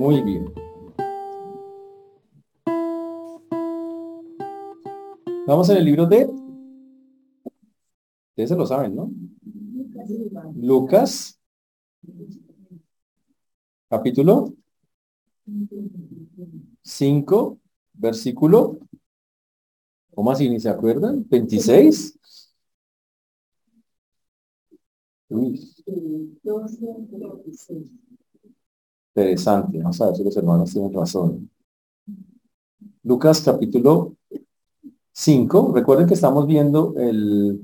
Muy bien. Vamos en el libro de... Ustedes se lo saben, ¿no? Lucas. Capítulo 5, versículo. ¿Cómo así? ¿Ni se acuerdan? 26. Interesante, vamos a ver si los hermanos tienen razón. Lucas capítulo 5, recuerden que estamos viendo el,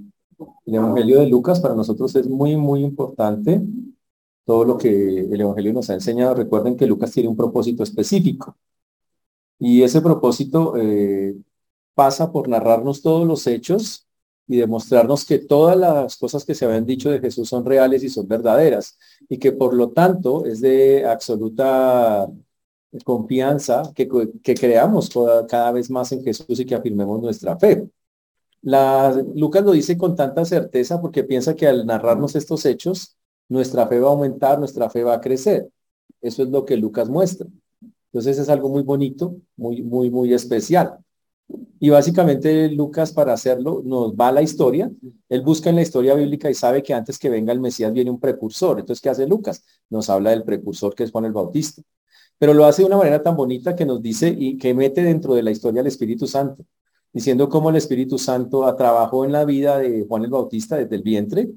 el, Evangelio de Lucas, para nosotros es muy, muy importante todo lo que el Evangelio nos ha enseñado. Recuerden que Lucas tiene un propósito específico y ese propósito eh, pasa por narrarnos todos los hechos y demostrarnos que todas las cosas que se habían dicho de Jesús son reales y son verdaderas y que por lo tanto es de absoluta confianza que, que creamos cada vez más en Jesús y que afirmemos nuestra fe. La, Lucas lo dice con tanta certeza porque piensa que al narrarnos estos hechos, nuestra fe va a aumentar, nuestra fe va a crecer. Eso es lo que Lucas muestra. Entonces es algo muy bonito, muy, muy, muy especial. Y básicamente Lucas para hacerlo nos va a la historia. Él busca en la historia bíblica y sabe que antes que venga el Mesías viene un precursor. Entonces, ¿qué hace Lucas? Nos habla del precursor que es Juan el Bautista. Pero lo hace de una manera tan bonita que nos dice y que mete dentro de la historia al Espíritu Santo, diciendo cómo el Espíritu Santo trabajó en la vida de Juan el Bautista desde el vientre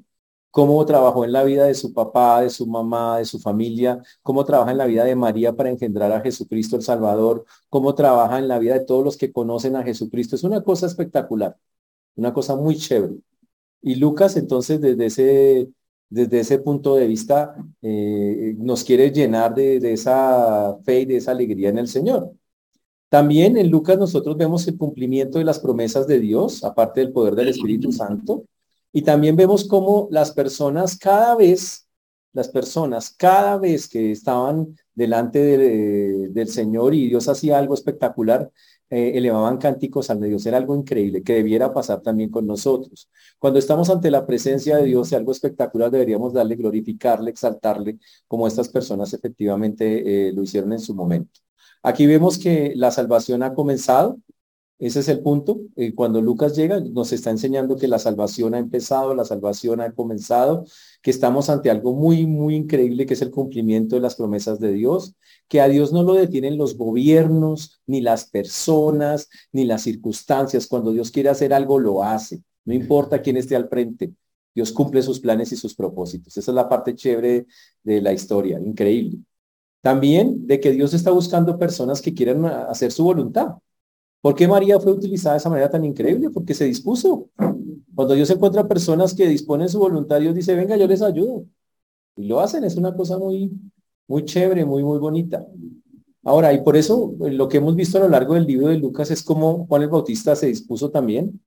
cómo trabajó en la vida de su papá, de su mamá, de su familia, cómo trabaja en la vida de María para engendrar a Jesucristo el Salvador, cómo trabaja en la vida de todos los que conocen a Jesucristo. Es una cosa espectacular, una cosa muy chévere. Y Lucas entonces desde ese, desde ese punto de vista eh, nos quiere llenar de, de esa fe y de esa alegría en el Señor. También en Lucas nosotros vemos el cumplimiento de las promesas de Dios, aparte del poder del Espíritu Santo. Y también vemos cómo las personas cada vez, las personas cada vez que estaban delante del Señor y Dios hacía algo espectacular, eh, elevaban cánticos al Dios. Era algo increíble que debiera pasar también con nosotros. Cuando estamos ante la presencia de Dios y algo espectacular, deberíamos darle, glorificarle, exaltarle, como estas personas efectivamente eh, lo hicieron en su momento. Aquí vemos que la salvación ha comenzado, ese es el punto. Eh, cuando Lucas llega, nos está enseñando que la salvación ha empezado, la salvación ha comenzado, que estamos ante algo muy, muy increíble, que es el cumplimiento de las promesas de Dios, que a Dios no lo detienen los gobiernos, ni las personas, ni las circunstancias. Cuando Dios quiere hacer algo, lo hace. No importa quién esté al frente. Dios cumple sus planes y sus propósitos. Esa es la parte chévere de la historia, increíble. También de que Dios está buscando personas que quieran hacer su voluntad. ¿Por qué María fue utilizada de esa manera tan increíble? Porque se dispuso. Cuando Dios encuentra personas que disponen su voluntad, Dios dice, venga, yo les ayudo. Y lo hacen, es una cosa muy, muy chévere, muy, muy bonita. Ahora, y por eso eh, lo que hemos visto a lo largo del libro de Lucas es como Juan el Bautista se dispuso también,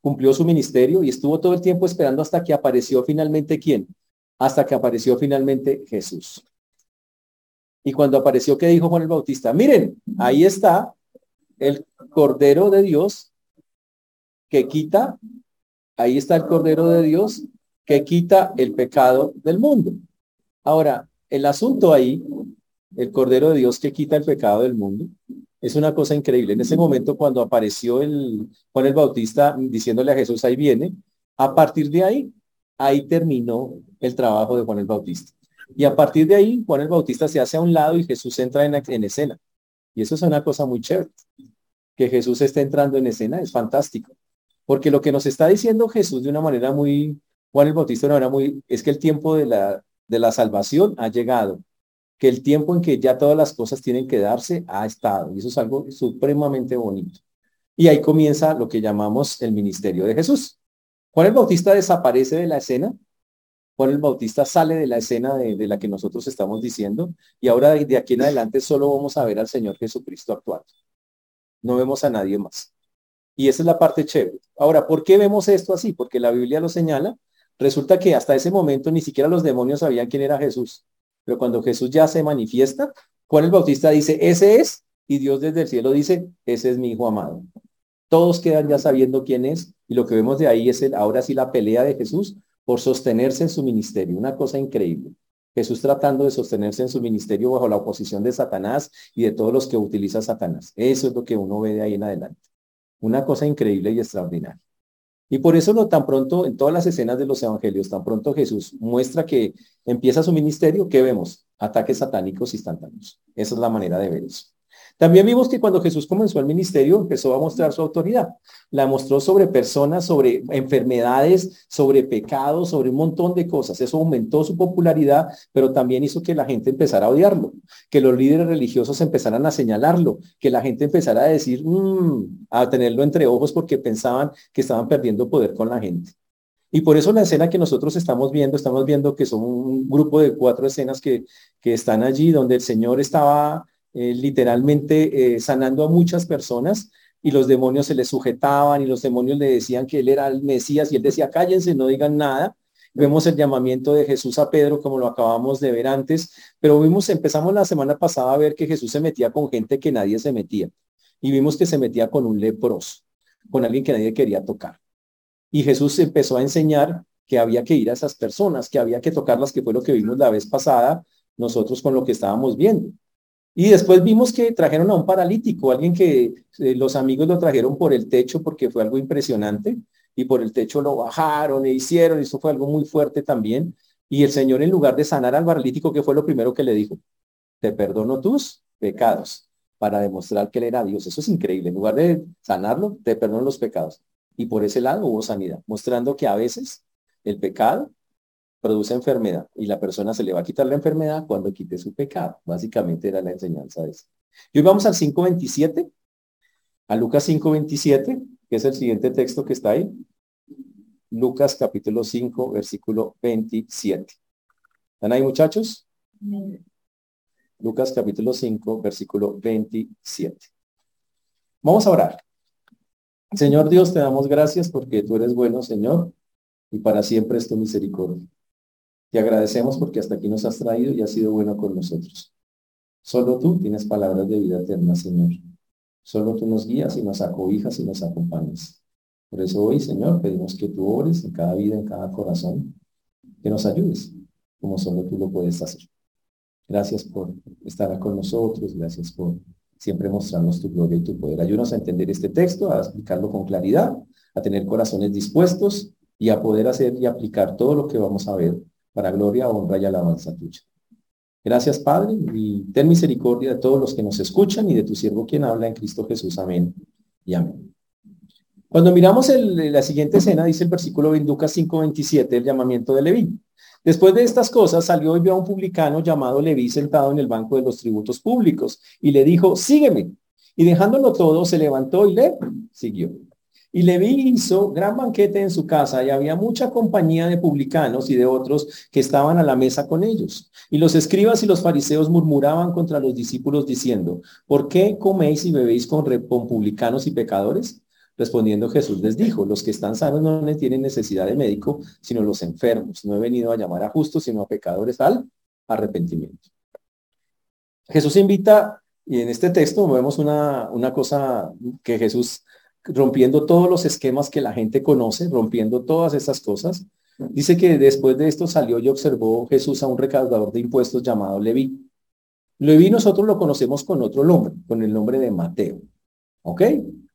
cumplió su ministerio y estuvo todo el tiempo esperando hasta que apareció finalmente quién? Hasta que apareció finalmente Jesús. Y cuando apareció, ¿qué dijo Juan el Bautista? Miren, ahí está el Cordero de Dios que quita, ahí está el Cordero de Dios que quita el pecado del mundo. Ahora, el asunto ahí, el Cordero de Dios que quita el pecado del mundo, es una cosa increíble. En ese momento cuando apareció el Juan el Bautista diciéndole a Jesús, ahí viene, a partir de ahí, ahí terminó el trabajo de Juan el Bautista. Y a partir de ahí, Juan el Bautista se hace a un lado y Jesús entra en, en escena. Y eso es una cosa muy chévere que Jesús esté entrando en escena es fantástico. Porque lo que nos está diciendo Jesús de una manera muy, Juan el Bautista de una manera muy, es que el tiempo de la, de la salvación ha llegado, que el tiempo en que ya todas las cosas tienen que darse ha estado. Y eso es algo supremamente bonito. Y ahí comienza lo que llamamos el ministerio de Jesús. Juan el Bautista desaparece de la escena. Juan el Bautista sale de la escena de, la que nosotros estamos diciendo. Y ahora de aquí en adelante solo vamos a ver al Señor Jesucristo actuando no vemos a nadie más. Y esa es la parte chévere. Ahora, ¿por qué vemos esto así? Porque la Biblia lo señala. Resulta que hasta ese momento ni siquiera los demonios sabían quién era Jesús. Pero cuando Jesús ya se manifiesta, Juan el Bautista dice, ese es, y Dios desde el cielo dice, ese es mi hijo amado. Todos quedan ya sabiendo quién es, y lo que vemos de ahí es el, ahora sí la pelea de Jesús por sostenerse en su ministerio. Una cosa increíble. Jesús tratando de sostenerse en su ministerio bajo la oposición de Satanás y de todos los que utiliza Satanás. Eso es lo que uno ve de ahí en adelante. Una cosa increíble y extraordinaria. Y por eso tan pronto, en todas las escenas de los evangelios, tan pronto Jesús muestra que empieza su ministerio, ¿qué vemos? Ataques satánicos instantáneos. Esa es la manera de ver eso. También vimos que cuando Jesús comenzó el ministerio empezó a mostrar su autoridad. La mostró sobre personas, sobre enfermedades, sobre pecados, sobre un montón de cosas. Eso aumentó su popularidad, pero también hizo que la gente empezara a odiarlo, que los líderes religiosos empezaran a señalarlo, que la gente empezara a decir, mm", a tenerlo entre ojos porque pensaban que estaban perdiendo poder con la gente. Y por eso la escena que nosotros estamos viendo, estamos viendo que son un grupo de cuatro escenas que, que están allí, donde el Señor estaba eh, literalmente eh, sanando a muchas personas y los demonios se le sujetaban y los demonios le decían que él era el Mesías y él decía, cállense, no digan nada. Vemos el llamamiento de Jesús a Pedro como lo acabamos de ver antes, pero vimos, empezamos la semana pasada a ver que Jesús se metía con gente que nadie se metía y vimos que se metía con un leproso, con alguien que nadie quería tocar. Y Jesús empezó a enseñar que había que ir a esas personas, que había que tocarlas, que fue lo que vimos la vez pasada nosotros con lo que estábamos viendo. Y después vimos que trajeron a un paralítico, alguien que eh, los amigos lo trajeron por el techo porque fue algo impresionante y por el techo lo bajaron e hicieron, y eso fue algo muy fuerte también. Y el Señor en lugar de sanar al paralítico, ¿qué fue lo primero que le dijo? Te perdono tus pecados para demostrar que él era Dios. Eso es increíble. En lugar de sanarlo, te perdono los pecados. Y por ese lado hubo sanidad, mostrando que a veces el pecado produce enfermedad y la persona se le va a quitar la enfermedad cuando quite su pecado. Básicamente era la enseñanza de eso. Y hoy vamos al 5.27, a Lucas 5.27, que es el siguiente texto que está ahí. Lucas capítulo 5, versículo 27. ¿Están ahí muchachos? Lucas capítulo 5, versículo 27. Vamos a orar. Señor Dios, te damos gracias porque tú eres bueno, Señor, y para siempre es tu misericordia. Te agradecemos porque hasta aquí nos has traído y has sido bueno con nosotros. Solo tú tienes palabras de vida eterna, Señor. Solo tú nos guías y nos acobijas y nos acompañas. Por eso hoy, Señor, pedimos que tú ores en cada vida, en cada corazón, que nos ayudes, como solo tú lo puedes hacer. Gracias por estar con nosotros, gracias por siempre mostrarnos tu gloria y tu poder. Ayúdanos a entender este texto, a explicarlo con claridad, a tener corazones dispuestos y a poder hacer y aplicar todo lo que vamos a ver para gloria, honra y alabanza tuya. Gracias, Padre, y ten misericordia de todos los que nos escuchan y de tu siervo quien habla en Cristo Jesús. Amén y amén. Cuando miramos la siguiente escena, dice el versículo en Lucas 5.27, el llamamiento de Leví. Después de estas cosas salió y vio a un publicano llamado Leví sentado en el banco de los tributos públicos y le dijo, sígueme. Y dejándolo todo, se levantó y le siguió. Y Leví hizo gran banquete en su casa y había mucha compañía de publicanos y de otros que estaban a la mesa con ellos. Y los escribas y los fariseos murmuraban contra los discípulos diciendo, ¿por qué coméis y bebéis con, publicanos y pecadores? Respondiendo Jesús les dijo, los que están sanos no tienen necesidad de médico, sino los enfermos. No he venido a llamar a justos, sino a pecadores al arrepentimiento. Jesús invita, y en este texto vemos una, una cosa que Jesús rompiendo todos los esquemas que la gente conoce, rompiendo todas esas cosas. Dice que después de esto salió y observó Jesús a un recaudador de impuestos llamado Leví. Leví nosotros lo conocemos con otro nombre, con el nombre de Mateo. ¿Ok?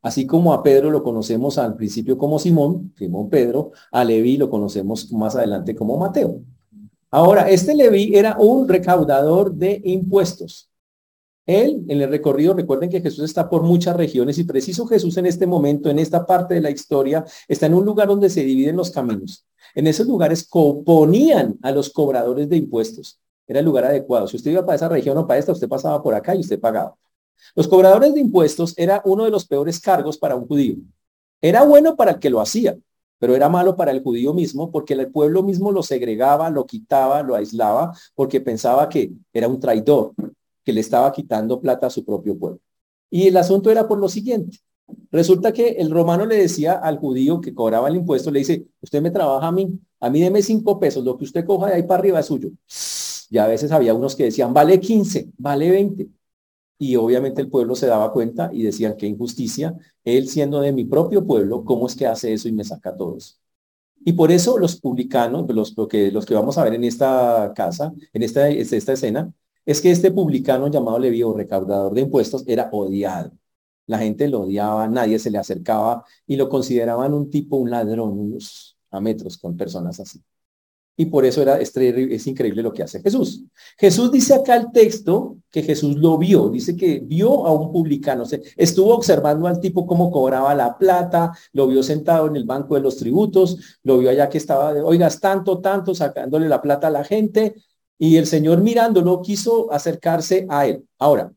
Así como a Pedro lo conocemos al principio como Simón, Simón Pedro, a Leví lo conocemos más adelante como Mateo. Ahora, este Leví era un recaudador de impuestos. Él, en el recorrido, recuerden que Jesús está por muchas regiones y preciso Jesús en este momento, en esta parte de la historia, está en un lugar donde se dividen los caminos. En esos lugares ponían a los cobradores de impuestos. Era el lugar adecuado. Si usted iba para esa región o para esta, usted pasaba por acá y usted pagaba. Los cobradores de impuestos era uno de los peores cargos para un judío. Era bueno para el que lo hacía, pero era malo para el judío mismo porque el pueblo mismo lo segregaba, lo quitaba, lo aislaba, porque pensaba que era un traidor, que le estaba quitando plata a su propio pueblo. Y el asunto era por lo siguiente. Resulta que el romano le decía al judío que cobraba el impuesto, le dice, usted me trabaja a mí, a mí deme cinco pesos, lo que usted coja de ahí para arriba es suyo. Y a veces había unos que decían, vale 15, vale 20. Y obviamente el pueblo se daba cuenta y decían, qué injusticia, él siendo de mi propio pueblo, ¿cómo es que hace eso y me saca todo eso? Y por eso los publicanos, los, que, los que vamos a ver en esta casa, en esta, esta escena, es que este publicano llamado Leví o recaudador de impuestos era odiado. La gente lo odiaba, nadie se le acercaba y lo consideraban un tipo, un ladrón, unos a metros con personas así. Y por eso era, es increíble lo que hace Jesús. Jesús dice acá el texto que Jesús lo vio, dice que vio a un publicano, estuvo observando al tipo cómo cobraba la plata, lo vio sentado en el banco de los tributos, lo vio allá que estaba, oigas, tanto, tanto, sacándole la plata a la gente, y el Señor mirándolo quiso acercarse a él. Ahora,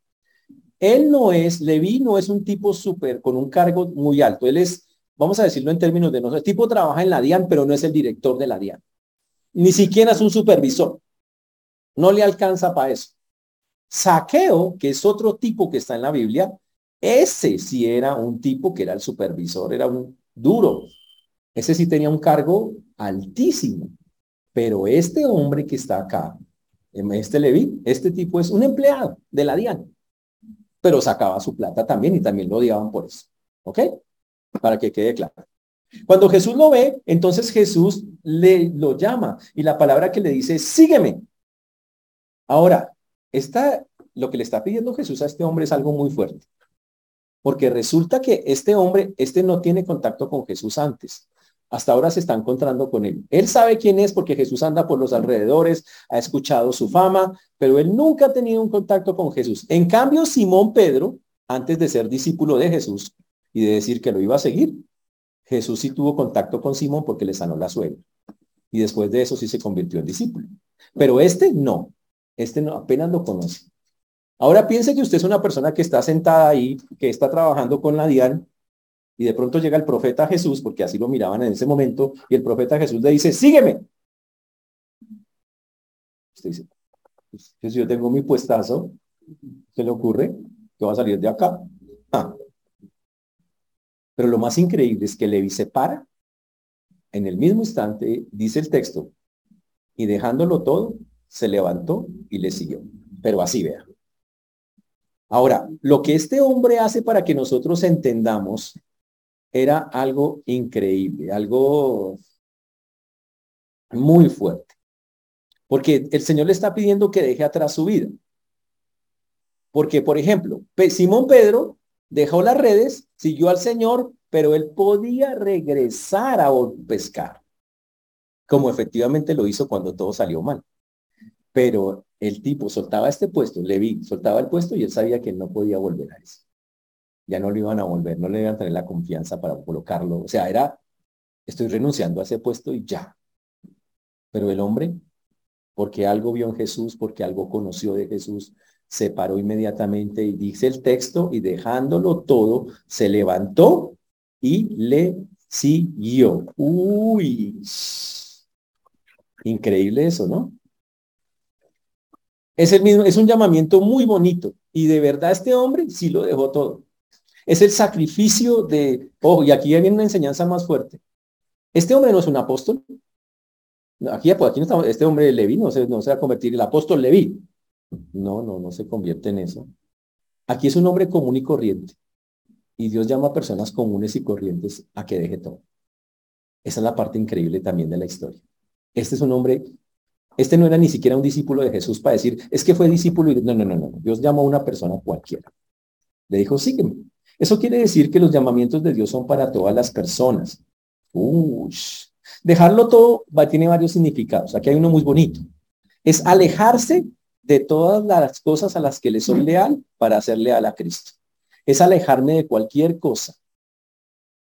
él no es, Leví no es un tipo súper, con un cargo muy alto, él es, vamos a decirlo en términos de nosotros, el tipo trabaja en la DIAN, pero no es el director de la DIAN ni siquiera es un supervisor. No le alcanza para eso. Saqueo, que es otro tipo que está en la Biblia, ese sí era un tipo que era el supervisor, era un duro. Ese sí tenía un cargo altísimo. Pero este hombre que está acá, este Levi, este tipo es un empleado de la DIAN. Pero sacaba su plata también y también lo odiaban por eso. ¿Ok? Para que quede claro. Cuando Jesús lo ve, entonces Jesús le lo llama y la palabra que le dice sígueme. Ahora, está, lo que le está pidiendo Jesús a este hombre es algo muy fuerte. Porque resulta que este hombre, este no tiene contacto con Jesús antes. Hasta ahora se está encontrando con él. Él sabe quién es porque Jesús anda por los alrededores, ha escuchado su fama, pero él nunca ha tenido un contacto con Jesús. En cambio, Simón Pedro, antes de ser discípulo de Jesús y de decir que lo iba a seguir, Jesús sí tuvo contacto con Simón porque le sanó la suegra. Y después de eso sí se convirtió en discípulo. Pero este no. Este no, apenas lo conoce. Ahora piense que usted es una persona que está sentada ahí, que está trabajando con la DIAN, y de pronto llega el profeta Jesús, porque así lo miraban en ese momento, y el profeta Jesús le dice, sígueme. Usted dice, pues, si yo tengo mi puestazo, ¿se le ocurre que va a salir de acá? Ah, pero lo más increíble es que Levi se para en el mismo instante, dice el texto, y dejándolo todo, se levantó y le siguió. Pero así vea. Ahora, lo que este hombre hace para que nosotros entendamos era algo increíble, algo muy fuerte. Porque el Señor le está pidiendo que deje atrás su vida. Porque, por ejemplo, Simón Pedro dejó las redes, siguió al Señor, pero él podía regresar a pescar, como efectivamente lo hizo cuando todo salió mal. Pero el tipo soltaba este puesto, le vi, soltaba el puesto y él sabía que no podía volver a eso. Ya no lo iban a volver, no le iban a tener la confianza para colocarlo. O sea, era, estoy renunciando a ese puesto y ya. Pero el hombre, porque algo vio en Jesús, porque algo conoció de Jesús, se paró inmediatamente y dice el texto y dejándolo todo, se levantó y le siguió. Uy, increíble eso, ¿no? Es el mismo, es un llamamiento muy bonito y de verdad este hombre sí lo dejó todo. Es el sacrificio de, oh, y aquí viene una enseñanza más fuerte. Este hombre no es un apóstol. Aquí, pues aquí no estamos, este hombre Leví no se, no se va a convertir el apóstol Leví. No, no, no se convierte en eso. Aquí es un hombre común y corriente. Y Dios llama a personas comunes y corrientes a que deje todo. Esa es la parte increíble también de la historia. Este es un hombre, este no era ni siquiera un discípulo de Jesús para decir, es que fue discípulo y no, no, no, no. Dios llamó a una persona cualquiera. Le dijo, sígueme. Eso quiere decir que los llamamientos de Dios son para todas las personas. Dejarlo todo va, tiene varios significados. Aquí hay uno muy bonito. Es alejarse de todas las cosas a las que le soy leal para ser leal a Cristo. Es alejarme de cualquier cosa,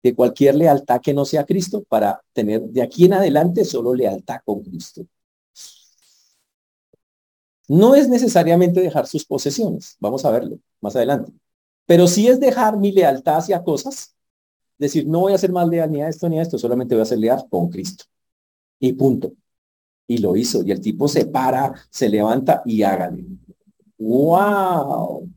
de cualquier lealtad que no sea Cristo para tener de aquí en adelante solo lealtad con Cristo. No es necesariamente dejar sus posesiones, vamos a verlo más adelante, pero sí es dejar mi lealtad hacia cosas, decir, no voy a ser más leal ni a esto ni a esto, solamente voy a ser leal con Cristo. Y punto. Y lo hizo. Y el tipo se para, se levanta y hágale. ¡Wow!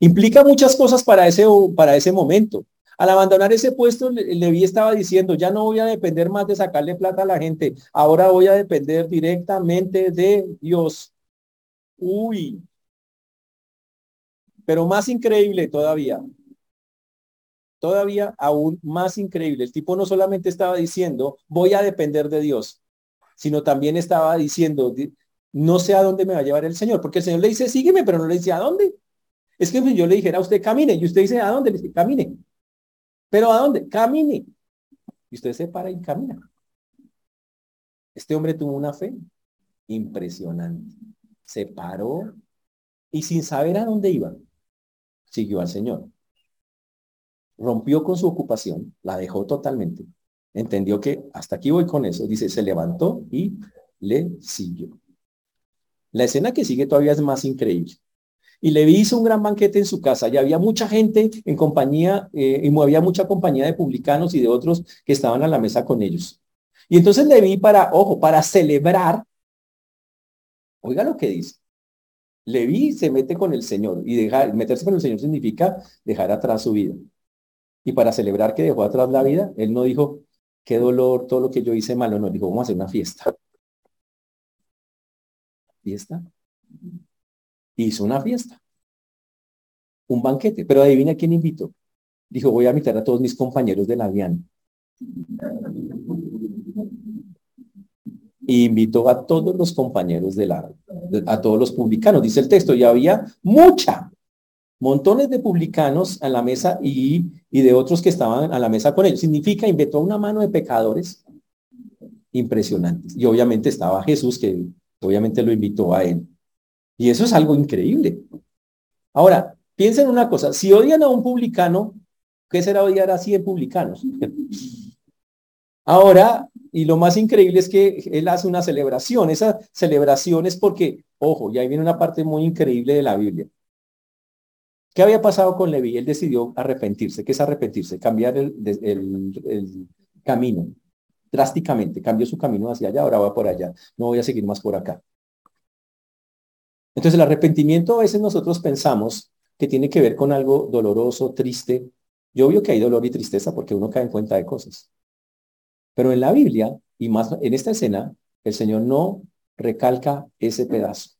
Implica muchas cosas para ese, para ese momento. Al abandonar ese puesto, Levi estaba diciendo, ya no voy a depender más de sacarle plata a la gente, ahora voy a depender directamente de Dios. Uy. Pero más increíble todavía, todavía aún más increíble. El tipo no solamente estaba diciendo, voy a depender de Dios, sino también estaba diciendo, no sé a dónde me va a llevar el Señor, porque el Señor le dice, sígueme, pero no le dice a dónde. Es que yo le dijera a usted, camine, y usted dice, ¿a dónde? Le dice, camine. ¿Pero a dónde? Camine. Y usted se para y camina. Este hombre tuvo una fe impresionante. Se paró y sin saber a dónde iba, siguió al Señor. Rompió con su ocupación, la dejó totalmente. Entendió que hasta aquí voy con eso. Dice, se levantó y le siguió. La escena que sigue todavía es más increíble. Y le hizo un gran banquete en su casa y había mucha gente en compañía, eh, y había mucha compañía de publicanos y de otros que estaban a la mesa con ellos. Y entonces le vi para, ojo, para celebrar, oiga lo que dice, Leví se mete con el Señor y dejar, meterse con el Señor significa dejar atrás su vida. Y para celebrar que dejó atrás la vida, él no dijo, qué dolor, todo lo que yo hice malo, no, dijo, vamos a hacer una fiesta. ¿Fiesta? Hizo una fiesta. Un banquete. Pero adivina quién invitó. Dijo, voy a invitar a todos mis compañeros de la y invitó a todos los compañeros de la, a todos los publicanos, dice el texto, y había mucha, montones de publicanos a la mesa y, y de otros que estaban a la mesa con él. Significa, invitó una mano de pecadores impresionantes. Y obviamente estaba Jesús, que obviamente lo invitó a él. Y eso es algo increíble. Ahora, piensen una cosa, si odian a un publicano, ¿qué será odiar a 100 publicanos? Ahora, y lo más increíble es que él hace una celebración. Esa celebración es porque, ojo, y ahí viene una parte muy increíble de la Biblia. ¿Qué había pasado con Leví? Él decidió arrepentirse. ¿Qué es arrepentirse? Cambiar el, el, camino drásticamente. Cambió su camino hacia allá, ahora va por allá. No voy a seguir más por acá. Entonces el arrepentimiento a veces nosotros pensamos que tiene que ver con algo doloroso, triste. Yo veo que hay dolor y tristeza porque uno cae en cuenta de cosas. Pero en la Biblia, y más en esta escena, el Señor no recalca ese pedazo.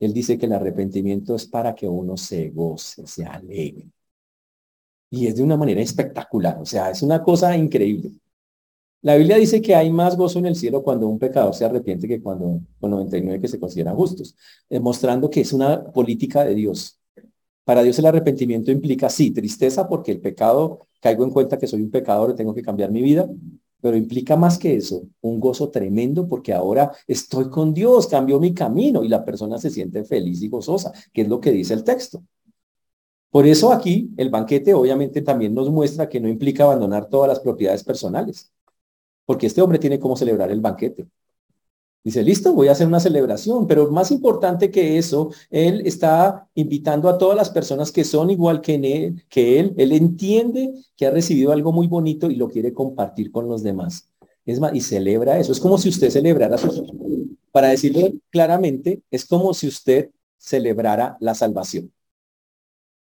Él dice que el arrepentimiento es para que uno se goce, se alegre. Y es de una manera espectacular, o sea, es una cosa increíble. La Biblia dice que hay más gozo en el cielo cuando un pecador se arrepiente que cuando con 99 que se consideran justos, demostrando que es una política de Dios. Para Dios el arrepentimiento implica, sí, tristeza porque el pecado, caigo en cuenta que soy un pecador y tengo que cambiar mi vida, pero implica más que eso, un gozo tremendo porque ahora estoy con Dios, cambió mi camino y la persona se siente feliz y gozosa, que es lo que dice el texto. Por eso aquí el banquete obviamente también nos muestra que no implica abandonar todas las propiedades personales, porque este hombre tiene cómo celebrar el banquete. Dice, listo, voy a hacer una celebración, pero más importante que eso, él está invitando a todas las personas que son igual que él, él, entiende que ha recibido algo muy bonito y lo quiere compartir con los demás. Es más, y celebra eso. Es como si usted celebrara su... Para decirlo claramente, es como si usted celebrara la salvación.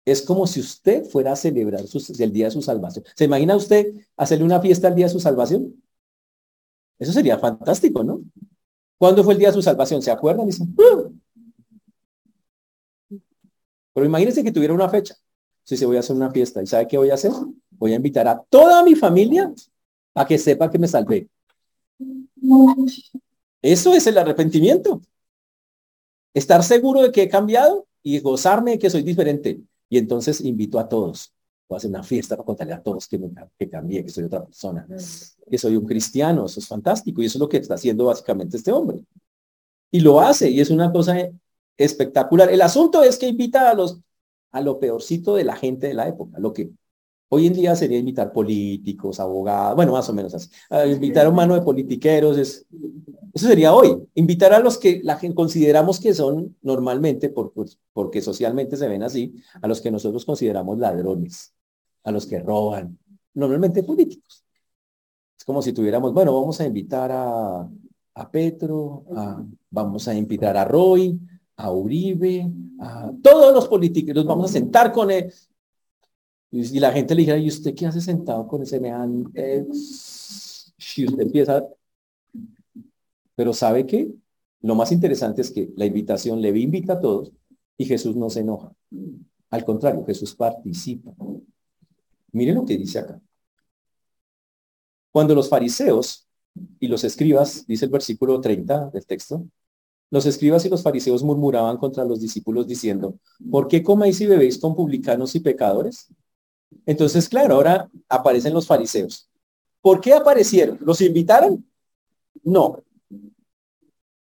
Es como si usted fuera a celebrar el día de su salvación. ¿Se imagina usted hacerle una fiesta al día de su salvación? Eso sería fantástico, ¿no? ¿Cuándo fue el día de su salvación? ¿Se acuerdan? ¡Uh! Pero imagínense que tuviera una fecha. Si se voy a hacer una fiesta, ¿y sabe qué voy a hacer? Voy a invitar a toda mi familia a que sepa que me salvé. Eso es el arrepentimiento. Estar seguro de que he cambiado y gozarme de que soy diferente. Y entonces invito a todos. Voy a hacer una fiesta para contarle a todos que, me, que cambié, que soy otra persona que soy un cristiano, eso es fantástico y eso es lo que está haciendo básicamente este hombre. Y lo hace y es una cosa espectacular. El asunto es que invita a los a lo peorcito de la gente de la época, lo que hoy en día sería invitar políticos, abogados, bueno, más o menos así. invitar a un mano de politiqueros, es, eso sería hoy. Invitar a los que la gente consideramos que son normalmente, por, pues, porque socialmente se ven así, a los que nosotros consideramos ladrones, a los que roban, normalmente políticos como si tuviéramos, bueno, vamos a invitar a, a Petro, vamos a invitar a Roy, a Uribe, a todos los políticos, nos vamos a sentar con él. Y, la gente le dijera, ¿y usted qué hace sentado con ese meante? Si usted empieza... Pero ¿sabe qué? Lo más interesante es que la invitación le invita a todos y Jesús no se enoja. Al contrario, Jesús participa. Mire lo que dice acá. Cuando los fariseos y los escribas, dice el versículo 30 del texto, los escribas y los fariseos murmuraban contra los discípulos diciendo, ¿por qué coméis y bebéis con publicanos y pecadores? Entonces, claro, ahora aparecen los fariseos. ¿Por qué aparecieron? ¿Los invitaron? No.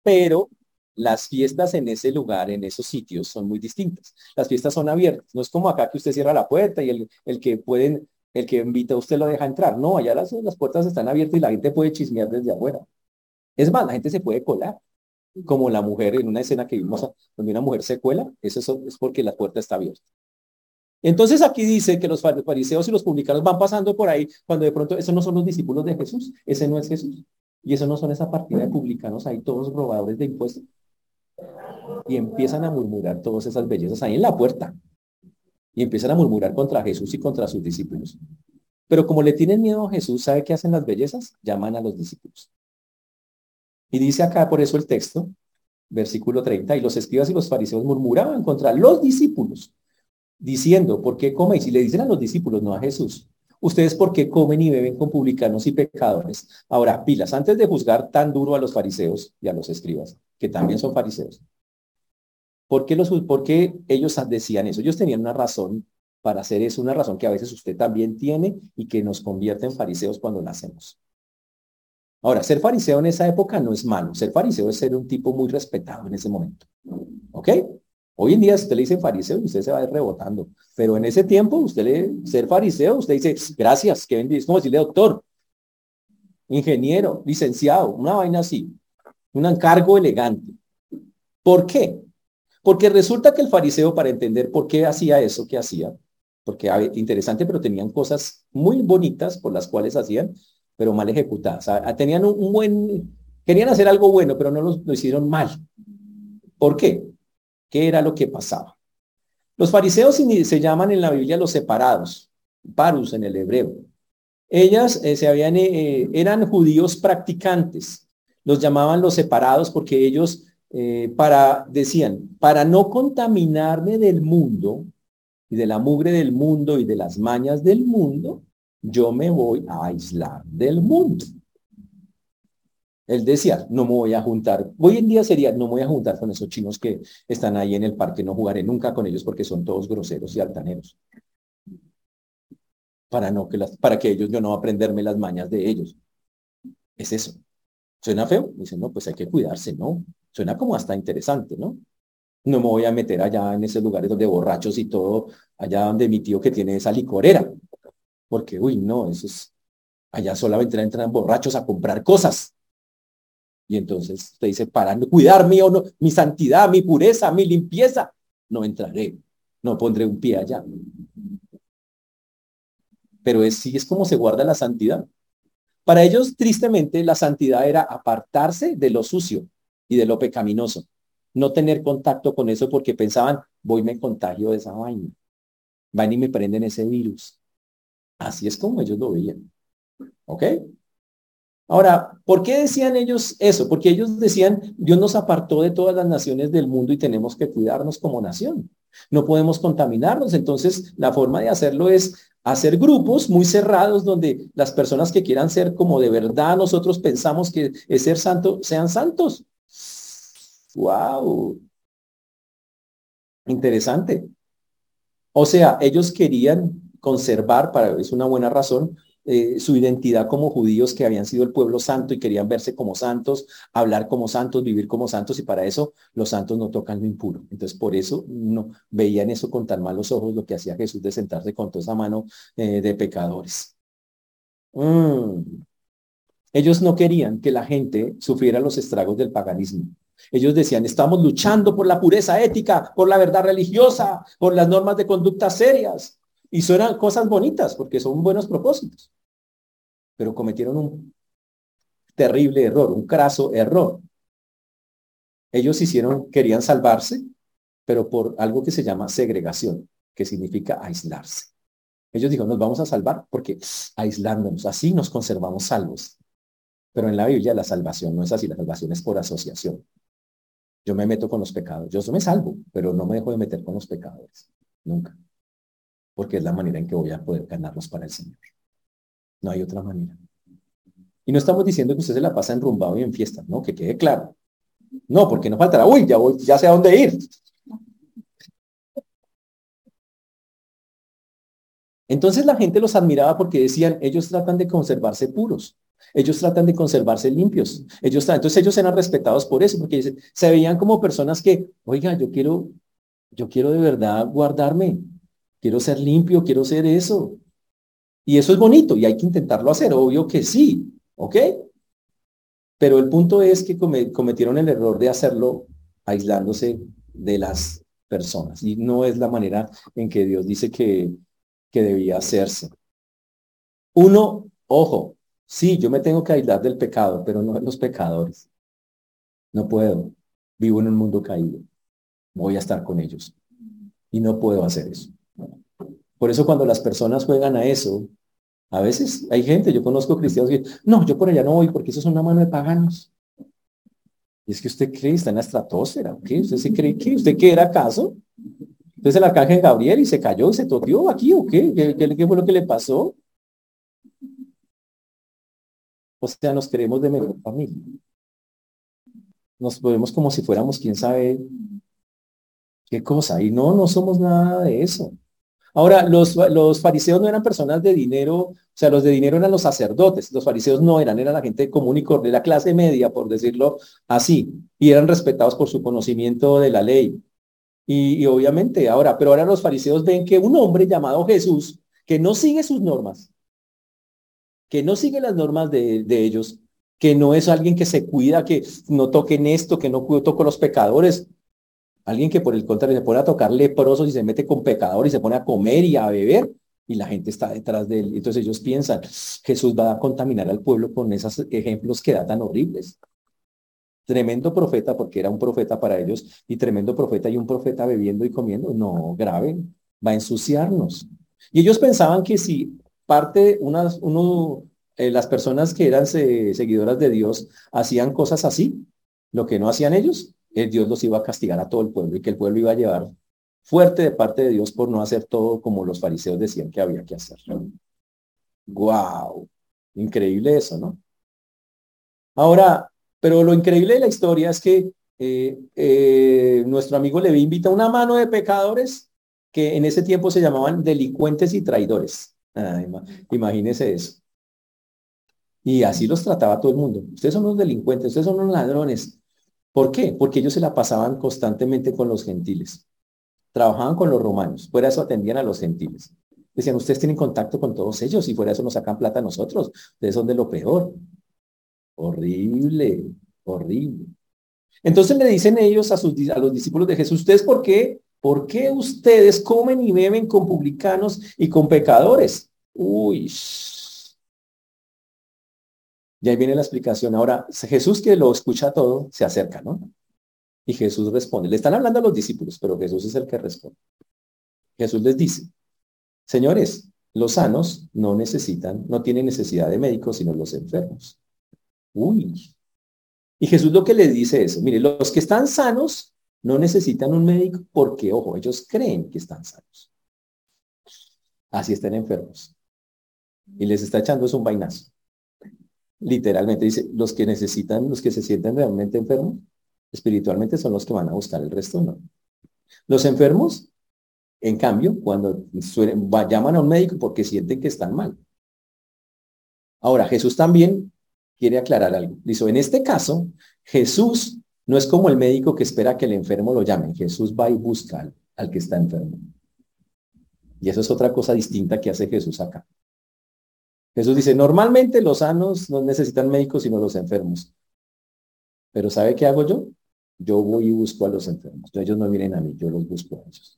Pero las fiestas en ese lugar, en esos sitios, son muy distintas. Las fiestas son abiertas. No es como acá que usted cierra la puerta y el, el que pueden, el que invita a usted lo deja entrar. No, allá las, las puertas están abiertas y la gente puede chismear desde afuera. Es más, la gente se puede colar como la mujer en una escena que vimos donde una mujer se cuela, eso es porque la puerta está abierta. Entonces aquí dice que los fariseos y los publicanos van pasando por ahí cuando de pronto esos no son los discípulos de Jesús, ese no es Jesús. Y eso no son esa partida de publicanos ahí, todos robadores de impuestos. Y empiezan a murmurar todas esas bellezas ahí en la puerta. Y empiezan a murmurar contra Jesús y contra sus discípulos. Pero como le tienen miedo a Jesús, ¿sabe qué hacen las bellezas? Llaman a los discípulos. Y dice acá por eso el texto, versículo 30, y los escribas y los fariseos murmuraban contra los discípulos, diciendo, ¿por qué coméis? Y le dicen a los discípulos, no a Jesús. Ustedes por qué comen y beben con publicanos y pecadores. Ahora, pilas, antes de juzgar tan duro a los fariseos y a los escribas, que también son fariseos, ¿por qué, los, por qué ellos decían eso? Ellos tenían una razón para hacer eso, una razón que a veces usted también tiene y que nos convierte en fariseos cuando nacemos. Ahora, ser fariseo en esa época no es malo. Ser fariseo es ser un tipo muy respetado en ese momento. ¿Ok? Hoy en día, usted le dice fariseo, usted se va a ir rebotando. Pero en ese tiempo, usted le, ser fariseo, usted dice, gracias, que. Es como decirle doctor, ingeniero, licenciado, una vaina así. Un encargo elegante. ¿Por qué? Porque resulta que el fariseo, para entender por qué hacía eso que hacía, porque interesante, pero tenían cosas muy bonitas por las cuales hacían, pero mal ejecutadas. tenían un, buen, querían hacer algo bueno, pero no lo, hicieron mal. ¿Por qué? ¿Qué era lo que pasaba? Los fariseos se llaman en la Biblia los separados, parus en el hebreo. Ellas eh, se habían, eh, eran judíos practicantes. Los llamaban los separados porque ellos eh, para, decían, para no contaminarme del mundo y de la mugre del mundo y de las mañas del mundo, yo me voy a aislar del mundo. Él decía, no me voy a juntar. Hoy en día sería, no me voy a juntar con esos chinos que están ahí en el parque, no jugaré nunca con ellos porque son todos groseros y altaneros. Para, no que las, para que ellos, yo no aprenderme las mañas de ellos. Es eso. ¿Suena feo? Dice, no, pues hay que cuidarse, ¿no? Suena como hasta interesante, ¿no? No me voy a meter allá en esos lugares donde borrachos y todo, allá donde mi tío que tiene esa licorera porque, uy, no, eso es, allá solamente entran borrachos a comprar cosas. Y entonces usted dice, para cuidar mi, no, mi santidad, mi pureza, mi limpieza, no entraré, no pondré un pie allá. Pero es, sí es como se guarda la santidad. Para ellos, tristemente, la santidad era apartarse de lo sucio y de lo pecaminoso. No tener contacto con eso porque pensaban, voy me contagio de esa vaina. Van y me prenden ese virus. Así es como ellos lo veían. ¿Ok? Ahora, ¿por qué decían ellos eso? Porque ellos decían, Dios nos apartó de todas las naciones del mundo y tenemos que cuidarnos como nación. No podemos contaminarnos. Entonces, la forma de hacerlo es hacer grupos muy cerrados donde las personas que quieran ser como de verdad nosotros pensamos que es ser santo, sean santos. ¡Wow! Interesante. O sea, ellos querían conservar, para, es una buena razón, eh, su identidad como judíos que habían sido el pueblo santo y querían verse como santos, hablar como santos, vivir como santos y para eso los santos no tocan lo impuro. Entonces por eso no veían eso con tan malos ojos lo que hacía Jesús de sentarse con toda esa mano eh, de pecadores. Mm. Ellos no querían que la gente sufriera los estragos del paganismo. Ellos decían, estamos luchando por la pureza ética, por la verdad religiosa, por las normas de conducta serias. Y suenan cosas bonitas porque son buenos propósitos. Pero cometieron un terrible error, un craso error. Ellos hicieron, querían salvarse, pero por algo que se llama segregación, que significa aislarse. Ellos dijeron, nos vamos a salvar porque aislándonos, así nos conservamos salvos. Pero en la Biblia la salvación no es así, la salvación es por asociación. Yo me meto con los pecados, yo me salvo, pero no me dejo de meter con los pecadores, nunca. porque es la manera en que voy a poder ganarlos para el Señor. No hay otra manera. Y no estamos diciendo que usted se la pasa enrumbado y en fiesta, no, que quede claro. No, porque no faltará, uy, ya voy, ya sé a dónde ir. Entonces la gente los admiraba porque decían, ellos tratan de conservarse puros, ellos tratan de conservarse limpios, ellos entonces ellos eran respetados por eso, porque se veían como personas que, oiga, yo quiero, yo quiero de verdad guardarme, quiero ser limpio, quiero ser eso. Y eso es bonito y hay que intentarlo hacer, obvio que sí, ¿ok? Pero el punto es que cometieron el error de hacerlo aislándose de las personas y no es la manera en que Dios dice que, que debía hacerse. Uno, ojo, sí, yo me tengo que aislar del pecado, pero no de los pecadores. No puedo. Vivo en un mundo caído. Voy a estar con ellos. Y no puedo hacer eso. Por eso cuando las personas juegan a eso, a veces hay gente, yo conozco cristianos que, no, yo por allá no voy porque eso es una mano de paganos. Y es que usted cree, está en la estratosfera, ¿qué? ¿Usted se cree que usted qué era acaso? Entonces el arcángel Gabriel y se cayó y se toteó aquí o qué? ¿Qué, fue lo que le pasó? O sea, nos creemos de mejor familia. Nos vemos como si fuéramos quién sabe qué cosa. Y no, no somos nada de eso. Ahora, los, los fariseos no eran personas de dinero, o sea, los de dinero eran los sacerdotes, los fariseos no eran, eran la gente común y de la clase media, por decirlo así, y eran respetados por su conocimiento de la ley. Y, obviamente, ahora, pero ahora los fariseos ven que un hombre llamado Jesús, que no sigue sus normas, que no sigue las normas de, de ellos, que no es alguien que se cuida, que no toquen esto, que no toque los pecadores, Alguien que por el contrario se pone a tocar leprosos y se mete con pecadores y se pone a comer y a beber y la gente está detrás de él. Entonces ellos piensan, Jesús va a contaminar al pueblo con esos ejemplos que da tan horribles. Tremendo profeta, porque era un profeta para ellos, y tremendo profeta y un profeta bebiendo y comiendo. No, grave, va a ensuciarnos. Y ellos pensaban que si parte, unas, uno, eh, las personas que eran seguidoras de Dios hacían cosas así, lo que no hacían ellos, Dios los iba a castigar a todo el pueblo y que el pueblo iba a llevar fuerte de parte de Dios por no hacer todo como los fariseos decían que había que hacer. ¡Guau! Increíble eso, ¿no? Ahora, pero lo increíble de la historia es que eh, eh, nuestro amigo Levi invita una mano de pecadores que en ese tiempo se llamaban delincuentes y traidores. imagínese eso. Y así los trataba todo el mundo. Ustedes son los delincuentes, ustedes son los ladrones, ¿Por qué? Porque ellos se la pasaban constantemente con los gentiles. Trabajaban con los romanos, fuera eso atendían a los gentiles. Decían, ustedes tienen contacto con todos ellos y fuera eso nos sacan plata a nosotros. Ustedes son de lo peor. Horrible, horrible. Entonces le dicen ellos a, sus, a los discípulos de Jesús, ¿ustedes por qué? ¿Por qué ustedes comen y beben con publicanos y con pecadores? Uy, y ahí viene la explicación. Ahora, Jesús que lo escucha todo, se acerca, ¿no? Y Jesús responde. Le están hablando a los discípulos, pero Jesús es el que responde. Jesús les dice, señores, los sanos no necesitan, no tienen necesidad de médicos, sino los enfermos. Uy. Y Jesús lo que les dice es, mire, los que están sanos no necesitan un médico porque, ojo, ellos creen que están sanos. Así están enfermos. Y les está echando es un vainazo literalmente dice, los que necesitan, los que se sienten realmente enfermos, espiritualmente son los que van a buscar el resto, ¿no? Los enfermos, en cambio, cuando llaman a un médico porque sienten que están mal. Ahora, Jesús también quiere aclarar algo. Dice, en este caso, Jesús no es como el médico que espera que el enfermo lo llamen. Jesús va y busca al, al que está enfermo. Y eso es otra cosa distinta que hace Jesús acá. Jesús dice, normalmente los sanos no necesitan médicos sino los enfermos. Pero ¿sabe qué hago yo? Yo voy y busco a los enfermos. Ellos no vienen a mí, yo los busco a ellos.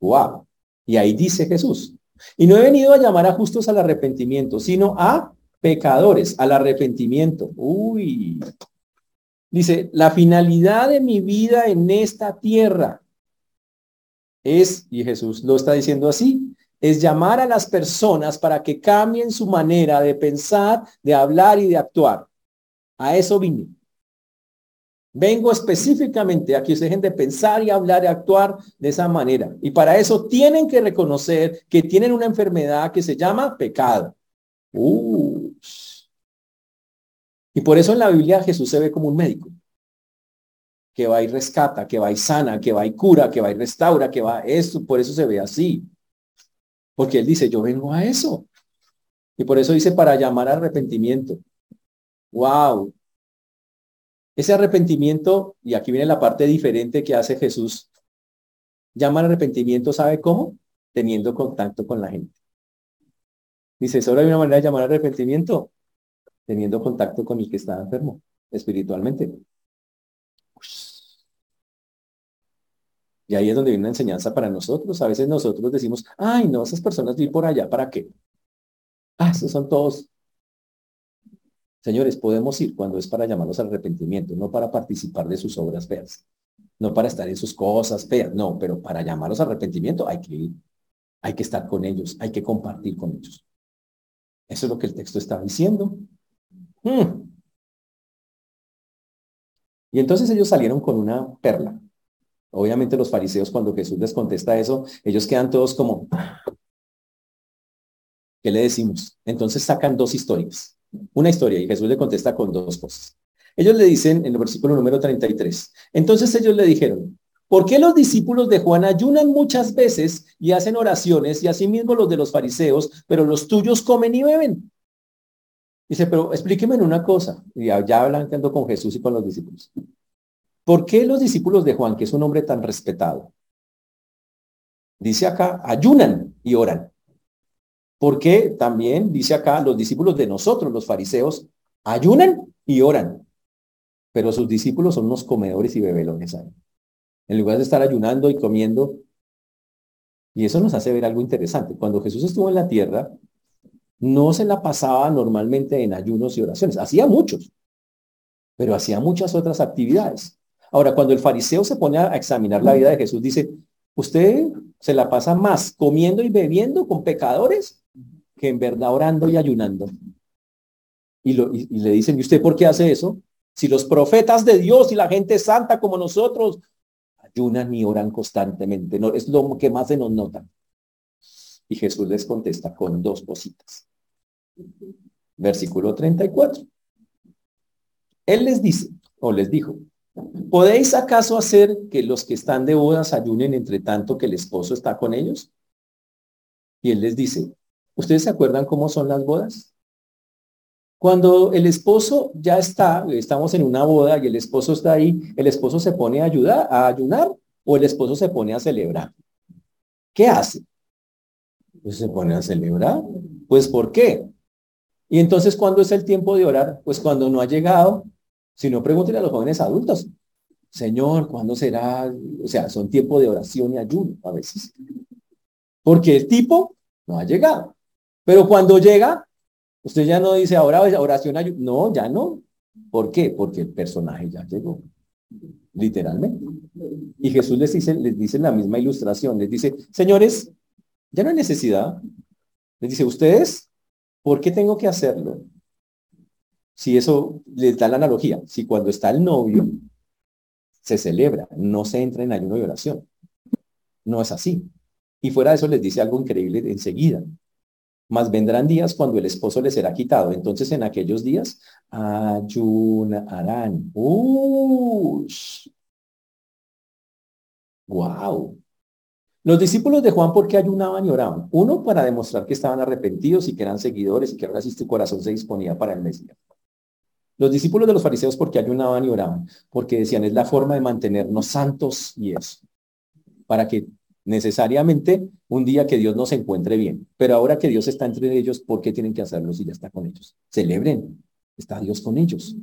¡Wow! Y ahí dice Jesús. Y no he venido a llamar a justos al arrepentimiento, sino a pecadores, al arrepentimiento. Uy. Dice, la finalidad de mi vida en esta tierra es, y Jesús lo está diciendo así, es llamar a las personas para que cambien su manera de pensar, de hablar y de actuar. A eso vine. Vengo específicamente a que se dejen de pensar y hablar y actuar de esa manera. Y para eso tienen que reconocer que tienen una enfermedad que se llama pecado. Y por eso en la Biblia Jesús se ve como un médico que va y rescata, que va y sana, que va y cura, que va y restaura, que va esto, por eso se ve así. Porque él dice, yo vengo a eso. Y por eso dice para llamar arrepentimiento. Wow. Ese arrepentimiento, y aquí viene la parte diferente que hace Jesús, llama arrepentimiento, ¿sabe cómo? Teniendo contacto con la gente. Dice, solo hay una manera de llamar arrepentimiento, teniendo contacto con el que está enfermo espiritualmente. Y ahí es donde viene una enseñanza para nosotros. A veces nosotros decimos, ay, no, esas personas vi por allá, ¿para qué? Ah, esos son todos. Señores, podemos ir cuando es para llamarlos al arrepentimiento, no para participar de sus obras feas, no para estar en sus cosas feas, no, pero para llamarlos al arrepentimiento hay que ir, hay que estar con ellos, hay que compartir con ellos. Eso es lo que el texto está diciendo. Hmm. Y entonces ellos salieron con una perla. Obviamente los fariseos cuando Jesús les contesta eso, ellos quedan todos como, ¿qué le decimos? Entonces sacan dos historias. Una historia y Jesús le contesta con dos cosas. Ellos le dicen en el versículo número 33, entonces ellos le dijeron, ¿por qué los discípulos de Juan ayunan muchas veces y hacen oraciones y asimismo los de los fariseos, pero los tuyos comen y beben? Dice, pero explíqueme una cosa. Y ya hablan con Jesús y con los discípulos. ¿Por qué los discípulos de Juan, que es un hombre tan respetado, dice acá, ayunan y oran? ¿Por qué también dice acá los discípulos de nosotros, los fariseos, ayunan y oran? Pero sus discípulos son unos comedores y bebelones ahí. En lugar de estar ayunando y comiendo. Y eso nos hace ver algo interesante. Cuando Jesús estuvo en la tierra, no se la pasaba normalmente en ayunos y oraciones. Hacía muchos, pero hacía muchas otras actividades. Ahora, cuando el fariseo se pone a examinar la vida de Jesús, dice, usted se la pasa más comiendo y bebiendo con pecadores que en verdad orando y ayunando. Y, le dicen, ¿y usted por qué hace eso? Si los profetas de Dios y la gente santa como nosotros ayunan y oran constantemente, no, es lo que más se nos nota. Y Jesús les contesta con dos cositas. Versículo 34. Él les dice, o les dijo, ¿Podéis acaso hacer que los que están de bodas ayunen entre tanto que el esposo está con ellos? Y él les dice, ¿ustedes se acuerdan cómo son las bodas? Cuando el esposo ya está, estamos en una boda y el esposo está ahí, el esposo se pone a ayudar, a ayunar o el esposo se pone a celebrar. ¿Qué hace? Pues se pone a celebrar. Pues ¿por qué? Y entonces, ¿cuándo es el tiempo de orar? Pues cuando no ha llegado si no, pregúntenle a los jóvenes adultos. Señor, ¿cuándo será? O sea, son tiempo de oración y ayuno a veces. Porque el tipo no ha llegado. Pero cuando llega, usted ya no dice ahora oración, ayuno. No, ya no. ¿Por qué? Porque el personaje ya llegó. Literalmente. Y Jesús les dice, les dice la misma ilustración. Les dice, señores, ya no hay necesidad. Les dice, ustedes, ¿por qué tengo que hacerlo? Si eso les da la analogía, si cuando está el novio se celebra, no se entra en ayuno y oración. No es así. Y fuera de eso les dice algo increíble enseguida. Mas vendrán días cuando el esposo les será quitado. Entonces en aquellos días ayunarán. ¡Ush! ¡Wow! Los discípulos de Juan, ¿por qué ayunaban y oraban? Uno, para demostrar que estaban arrepentidos y que eran seguidores y que ahora sí su corazón se disponía para el Mesías. Los discípulos de los fariseos, ¿por qué ayunaban y oraban? Porque decían, es la forma de mantenernos santos y eso. Para que necesariamente un día que Dios nos encuentre bien. Pero ahora que Dios está entre ellos, ¿por qué tienen que hacerlo si ya está con ellos? Celebren, está Dios con ellos.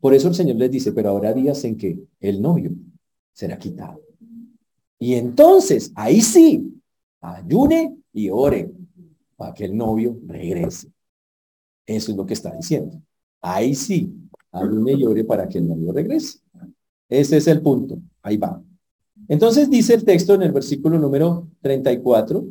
Por eso el Señor les dice, pero habrá días en que el novio será quitado. Y entonces, ahí sí, ayune y ore para que el novio regrese. Eso es lo que está diciendo. Ahí sí, ayune y llore para que el novio regrese. Ese es el punto. Ahí va. Entonces dice el texto en el versículo número 34,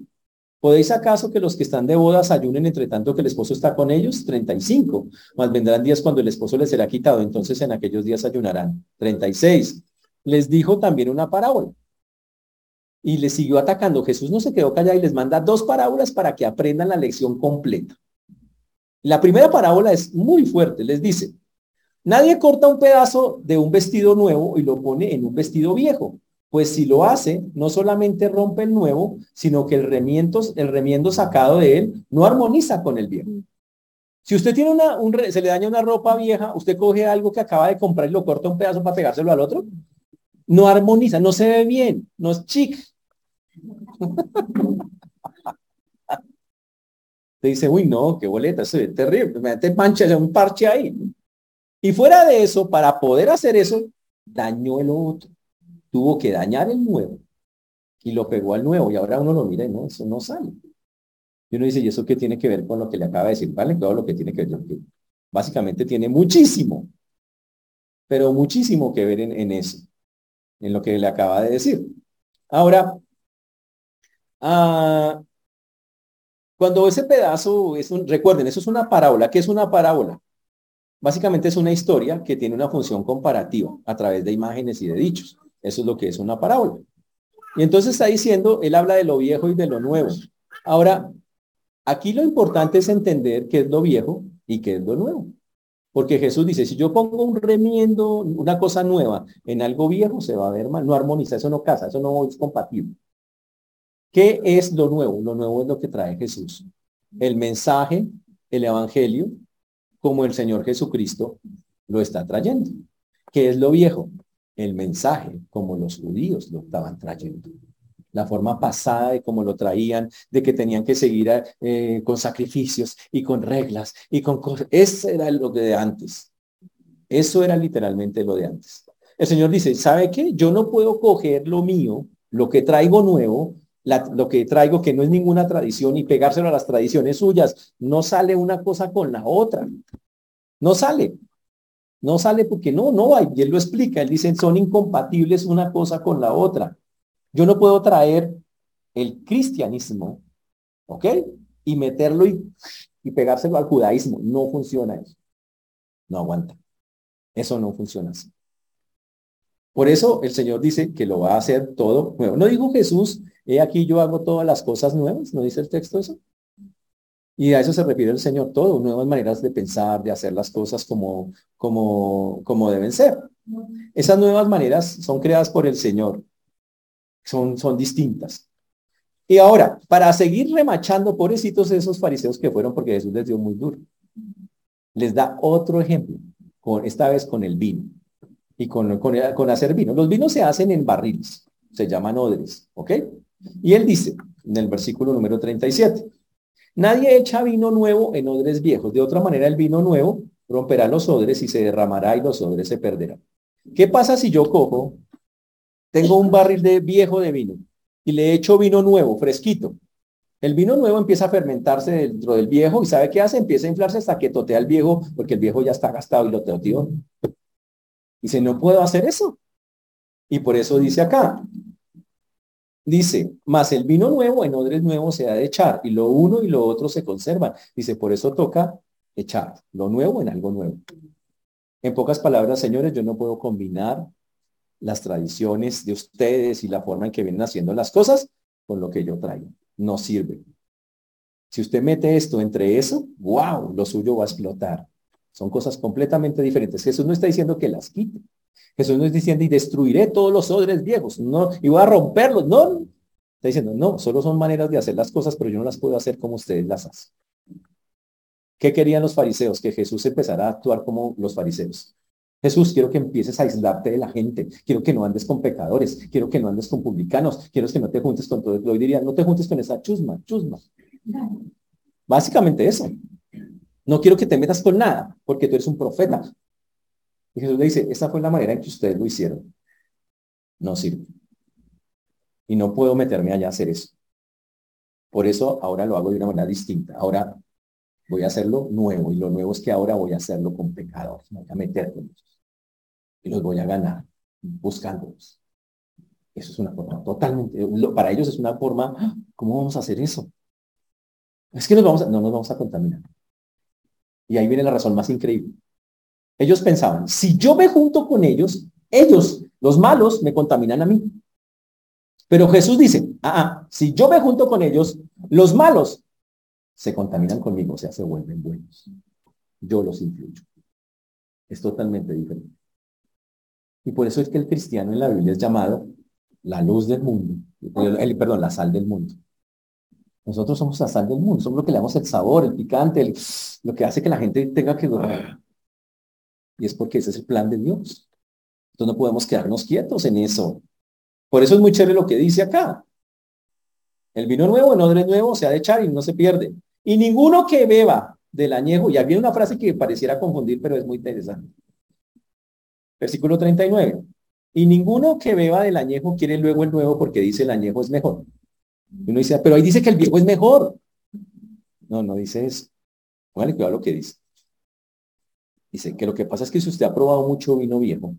¿Podéis acaso que los que están de bodas ayunen entre tanto que el esposo está con ellos? 35. Más vendrán días cuando el esposo les será quitado, entonces en aquellos días ayunarán. 36. Les dijo también una parábola. Y les siguió atacando. Jesús no se quedó callado y les manda dos parábolas para que aprendan la lección completa. La primera parábola es muy fuerte. Les dice, nadie corta un pedazo de un vestido nuevo y lo pone en un vestido viejo pues si lo hace, no solamente rompe el nuevo, sino que el remiendo, sacado de él no armoniza con el viejo. Si usted tiene una, un, se le daña una ropa vieja, usted coge algo que acaba de comprar y lo corta un pedazo para pegárselo al otro, no armoniza, no se ve bien, no es chic. Te dice, uy, no, qué boleta, eso es terrible, me mete mancha, un parche ahí. Y fuera de eso, para poder hacer eso, dañó el otro tuvo que dañar el nuevo y lo pegó al nuevo y ahora uno lo mira y no, eso no sale. Y uno dice, ¿y eso qué tiene que ver con lo que le acaba de decir? Vale, todo lo que tiene que ver. Básicamente tiene muchísimo, pero muchísimo que ver en, eso, en lo que le acaba de decir. Ahora, ah, cuando ese pedazo es un, recuerden, eso es una parábola. ¿Qué es una parábola? Básicamente es una historia que tiene una función comparativa a través de imágenes y de dichos. Eso es lo que es una parábola. Y entonces está diciendo, él habla de lo viejo y de lo nuevo. Ahora, aquí lo importante es entender qué es lo viejo y qué es lo nuevo. Porque Jesús dice, si yo pongo un remiendo, una cosa nueva en algo viejo, se va a ver mal, no armoniza, eso no casa, eso no es compatible. ¿Qué es lo nuevo? Lo nuevo es lo que trae Jesús. El mensaje, el evangelio, como el Señor Jesucristo lo está trayendo. ¿Qué es lo viejo? el mensaje como los judíos lo estaban trayendo. La forma pasada de cómo lo traían, de que tenían que seguir eh, con sacrificios y con reglas y con cosas. Eso era lo de antes. Eso era literalmente lo de antes. El Señor dice, ¿sabe qué? Yo no puedo coger lo mío, lo que traigo nuevo, lo que traigo que no es ninguna tradición y pegárselo a las tradiciones suyas. No sale una cosa con la otra. No sale. No sale porque no, no hay. Y él lo explica. Él dice, son incompatibles una cosa con la otra. Yo no puedo traer el cristianismo, ¿ok? Y meterlo y, y pegárselo al judaísmo. No funciona eso. No aguanta. Eso no funciona así. Por eso el Señor dice que lo va a hacer todo nuevo. No dijo Jesús, he aquí yo hago todas las cosas nuevas. ¿No dice el texto eso? Y a eso se refiere el Señor todo, nuevas maneras de pensar, de hacer las cosas como, como, como deben ser. Esas nuevas maneras son creadas por el Señor. Son, son distintas. Y ahora, para seguir remachando, pobrecitos esos fariseos que fueron porque Jesús les dio muy duro. Les da otro ejemplo, con, esta vez con el vino y con, con, con hacer vino. Los vinos se hacen en barriles, se llaman odres, ¿ok? Y él dice en el versículo número 37, Nadie echa vino nuevo en odres viejos. De otra manera, el vino nuevo romperá los odres y se derramará y los odres se perderán. ¿Qué pasa si yo cojo, tengo un barril de viejo de vino y le echo vino nuevo, fresquito? El vino nuevo empieza a fermentarse dentro del viejo y ¿sabe qué hace? Empieza a inflarse hasta que totea el viejo porque el viejo ya está gastado y lo teotió. Dice, no puedo hacer eso. Y por eso dice acá, Dice, más el vino nuevo en odres nuevos se ha de echar y lo uno y lo otro se conservan. Dice, por eso toca echar lo nuevo en algo nuevo. En pocas palabras, señores, yo no puedo combinar las tradiciones de ustedes y la forma en que vienen haciendo las cosas con lo que yo traigo. No sirve. Si usted mete esto entre eso, wow, lo suyo va a explotar. Son cosas completamente diferentes. Jesús no está diciendo que las quite. Jesús no está diciendo, y destruiré todos los odres viejos, no, y voy a romperlos. No, está diciendo, no, solo son maneras de hacer las cosas, pero yo no las puedo hacer como ustedes las hacen. ¿Qué querían los fariseos? Que Jesús empezara a actuar como los fariseos. Jesús, quiero que empieces a aislarte de la gente. Quiero que no andes con pecadores. Quiero que no andes con publicanos. Quiero que no te juntes con todo. Hoy diría, no te juntes con esa chusma, chusma. Básicamente eso. No quiero que te metas con nada, porque tú eres un profeta. Y Jesús le dice, esta fue la manera en que ustedes lo hicieron. No sirve. Y no puedo meterme allá a hacer eso. Por eso ahora lo hago de una manera distinta. Ahora voy a hacerlo nuevo. Y lo nuevo es que ahora voy a hacerlo con pecadores. Voy a meter con ellos. Y los voy a ganar buscándolos. Eso es una forma totalmente, para ellos es una forma, ¿cómo vamos a hacer eso? Es que nos vamos no nos vamos a contaminar. Y ahí viene la razón más increíble. Ellos pensaban, si yo me junto con ellos, ellos, los malos, me contaminan a mí. Pero Jesús dice, ah, ah, si yo me junto con ellos, los malos se contaminan conmigo, o sea, se vuelven buenos. Yo los influyo. Es totalmente diferente. Y por eso es que el cristiano en la Biblia es llamado la luz del mundo, el, perdón, la sal del mundo. Nosotros somos la sal del mundo, somos lo que le damos el sabor, el picante, lo que hace que la gente tenga que... Y es porque ese es el plan de Dios. Entonces no podemos quedarnos quietos en eso. Por eso es muy chévere lo que dice acá. El vino nuevo, el odre nuevo, se ha de echar y no se pierde. Y ninguno que beba del añejo, y había una frase que pareciera confundir, pero es muy interesante. Versículo 39. Y ninguno que beba del añejo quiere luego el nuevo porque dice el añejo es mejor. Y uno dice, pero ahí dice que el viejo es mejor. No, no dice eso. Póngale cuidado lo que dice. Dice que lo que pasa es que si usted ha probado mucho vino viejo,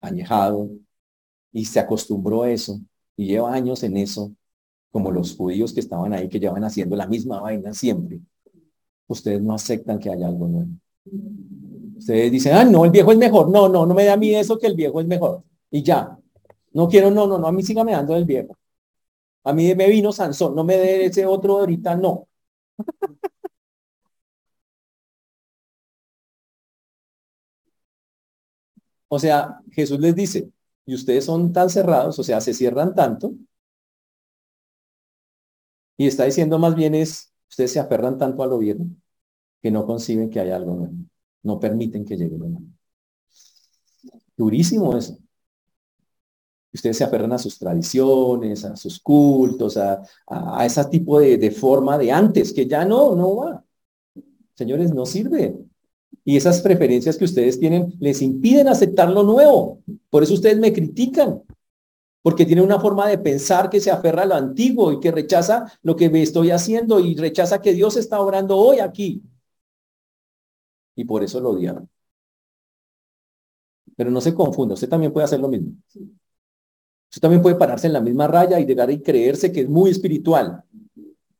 añejado, y se acostumbró a eso, y lleva años en eso, como los judíos que estaban ahí, que llevan haciendo la misma vaina siempre, ustedes no aceptan que haya algo nuevo. Ustedes dicen, ah, no, el viejo es mejor. No, no, no me da a mí eso que el viejo es mejor. Y ya. No quiero, no, no, no, a mí sígame dando el viejo. A mí me vino Sansón, no me dé ese otro ahorita, no. O sea, Jesús les dice, y ustedes son tan cerrados, o sea, se cierran tanto, y está diciendo más bien es, ustedes se aferran tanto a lo que no conciben que haya algo nuevo. No permiten que llegue lo nuevo. Durísimo eso. Ustedes se aferran a sus tradiciones, a sus cultos, a, a, ese tipo de, de, forma de antes, que ya no, no va. Señores, no sirve. Y esas preferencias que ustedes tienen les impiden aceptar lo nuevo. Por eso ustedes me critican porque tiene una forma de pensar que se aferra a lo antiguo y que rechaza lo que me estoy haciendo y rechaza que Dios está obrando hoy aquí. Y por eso lo odiaron. Pero no se confunda, usted también puede hacer lo mismo. Usted también puede pararse en la misma raya y llegar y creerse que es muy espiritual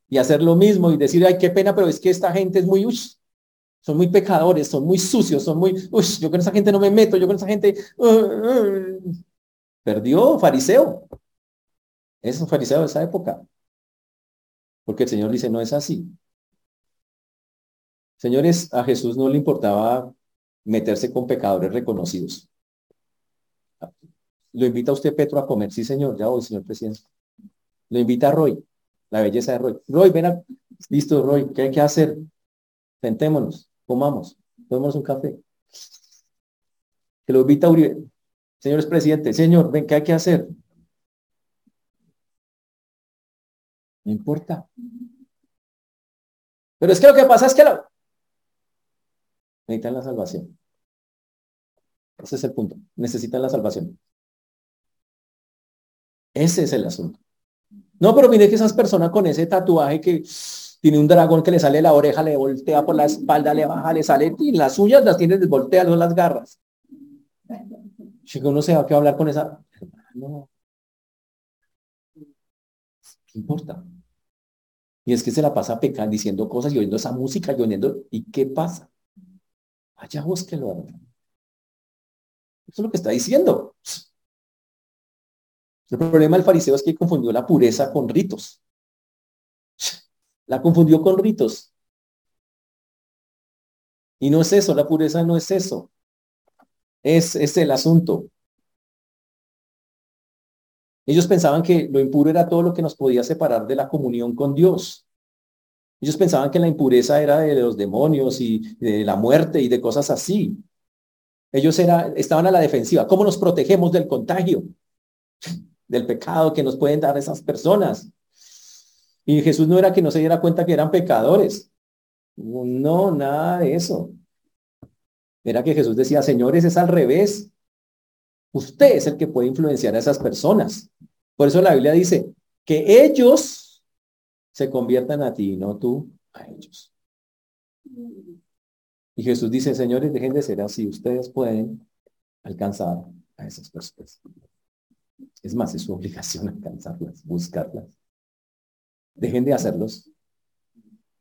y hacer lo mismo y decir, ay, qué pena, pero es que esta gente es muy, son muy pecadores, son muy sucios, son muy, uy, yo con esa gente no me meto, yo con esa gente, uh, uh, Perdió fariseo. Es un fariseo de esa época. Porque el Señor dice, no es así. Señores, a Jesús no le importaba meterse con pecadores reconocidos. Lo invita a usted, Petro, a comer. Sí, señor, ya voy, señor presidente. Lo invita a Roy, la belleza de Roy. Roy, ven a... Listo, Roy, ¿qué hay que hacer? Sentémonos, comamos, tomemos un café. Que lo invita Uribe. Señores presidente, señor, ven, ¿qué hay que hacer? No importa. Pero es que lo que pasa es que lo... necesitan la salvación. Ese es el punto. Necesitan la salvación. Ese es el asunto. No, pero mire que esas personas con ese tatuaje que tiene un dragón que le sale la oreja, le voltea por la espalda, le baja, le sale, y las uñas las tiene desvolteadas, no las garras. Si uno se va a hablar con esa, no. ¿Qué importa? Y es que se la pasa pecando, diciendo cosas y oyendo esa música y oyendo, ¿y qué pasa? Allá vos que lo Eso es lo que está diciendo. El problema del fariseo es que confundió la pureza con ritos. La confundió con ritos. Y no es eso, la pureza no es eso. Es, es el asunto. Ellos pensaban que lo impuro era todo lo que nos podía separar de la comunión con Dios. Ellos pensaban que la impureza era de los demonios y de la muerte y de cosas así. Ellos era, estaban a la defensiva. ¿Cómo nos protegemos del contagio? Del pecado que nos pueden dar esas personas. Y Jesús no era que no se diera cuenta que eran pecadores. No, nada de eso. Era que Jesús decía, señores, es al revés. Usted es el que puede influenciar a esas personas. Por eso la Biblia dice que ellos se conviertan a ti, no tú a ellos. Y Jesús dice, señores, dejen de ser así. Ustedes pueden alcanzar a esas personas. Es más, es su obligación alcanzarlas, buscarlas. Dejen de hacerlos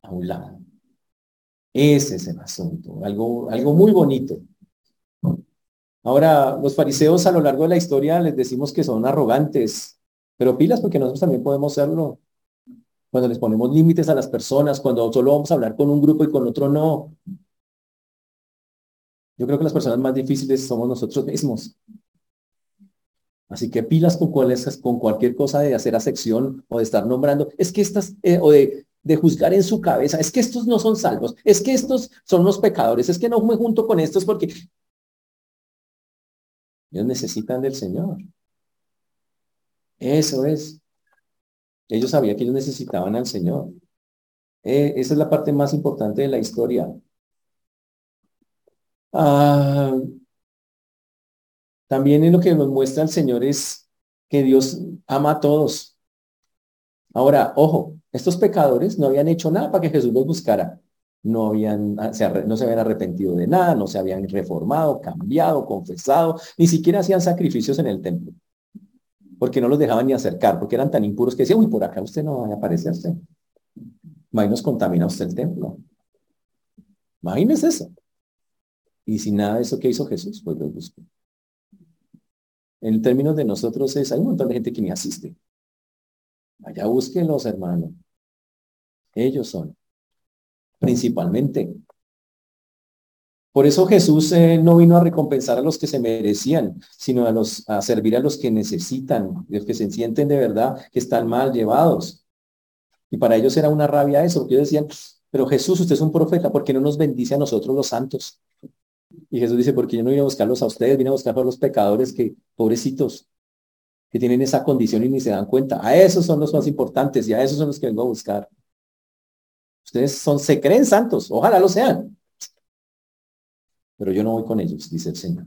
a un lado. Ese es el asunto, algo, algo muy bonito. Ahora, los fariseos a lo largo de la historia les decimos que son arrogantes, pero pilas porque nosotros también podemos serlo. Cuando les ponemos límites a las personas, cuando solo vamos a hablar con un grupo y con otro no. Yo creo que las personas más difíciles somos nosotros mismos. Así que pilas con, con cualquier cosa de hacer sección o de estar nombrando. Es que estas, eh, o de, de juzgar en su cabeza, es que estos no son salvos, es que estos son los pecadores, es que no me junto con estos porque ellos necesitan del Señor. Eso es. Ellos sabían que ellos necesitaban al Señor. Eh, esa es la parte más importante de la historia. Ah, también en lo que nos muestra el Señor es que Dios ama a todos. Ahora, ojo, estos pecadores no habían hecho nada para que Jesús los buscara. No, habían, ah, no se habían arrepentido de nada, no se habían reformado, cambiado, confesado, ni siquiera hacían sacrificios en el templo. Porque no los dejaban ni acercar, porque eran tan impuros que decían, uy, por acá usted no va a aparecerse. nos contamina usted el templo. Imagínese eso. Y sin nada de eso que hizo Jesús, pues los buscó. En términos de nosotros es, hay un montón de gente que ni asiste. Allá búsquenlos, hermano. Ellos son, principalmente. Por eso Jesús eh, no vino a recompensar a los que se merecían, sino a, los, a servir a los que necesitan, los que se sienten de verdad que están mal llevados. Y para ellos era una rabia eso, porque ellos decían, pero Jesús, usted es un profeta, ¿por qué no nos bendice a nosotros los santos? Y Jesús dice, porque yo no vine a buscarlos a ustedes, vine a buscar a los pecadores que, pobrecitos, que tienen esa condición y ni se dan cuenta. A esos son los más importantes y a esos son los que vengo a buscar. Ustedes son, se creen santos, ojalá lo sean. Pero yo no voy con ellos, dice el Señor.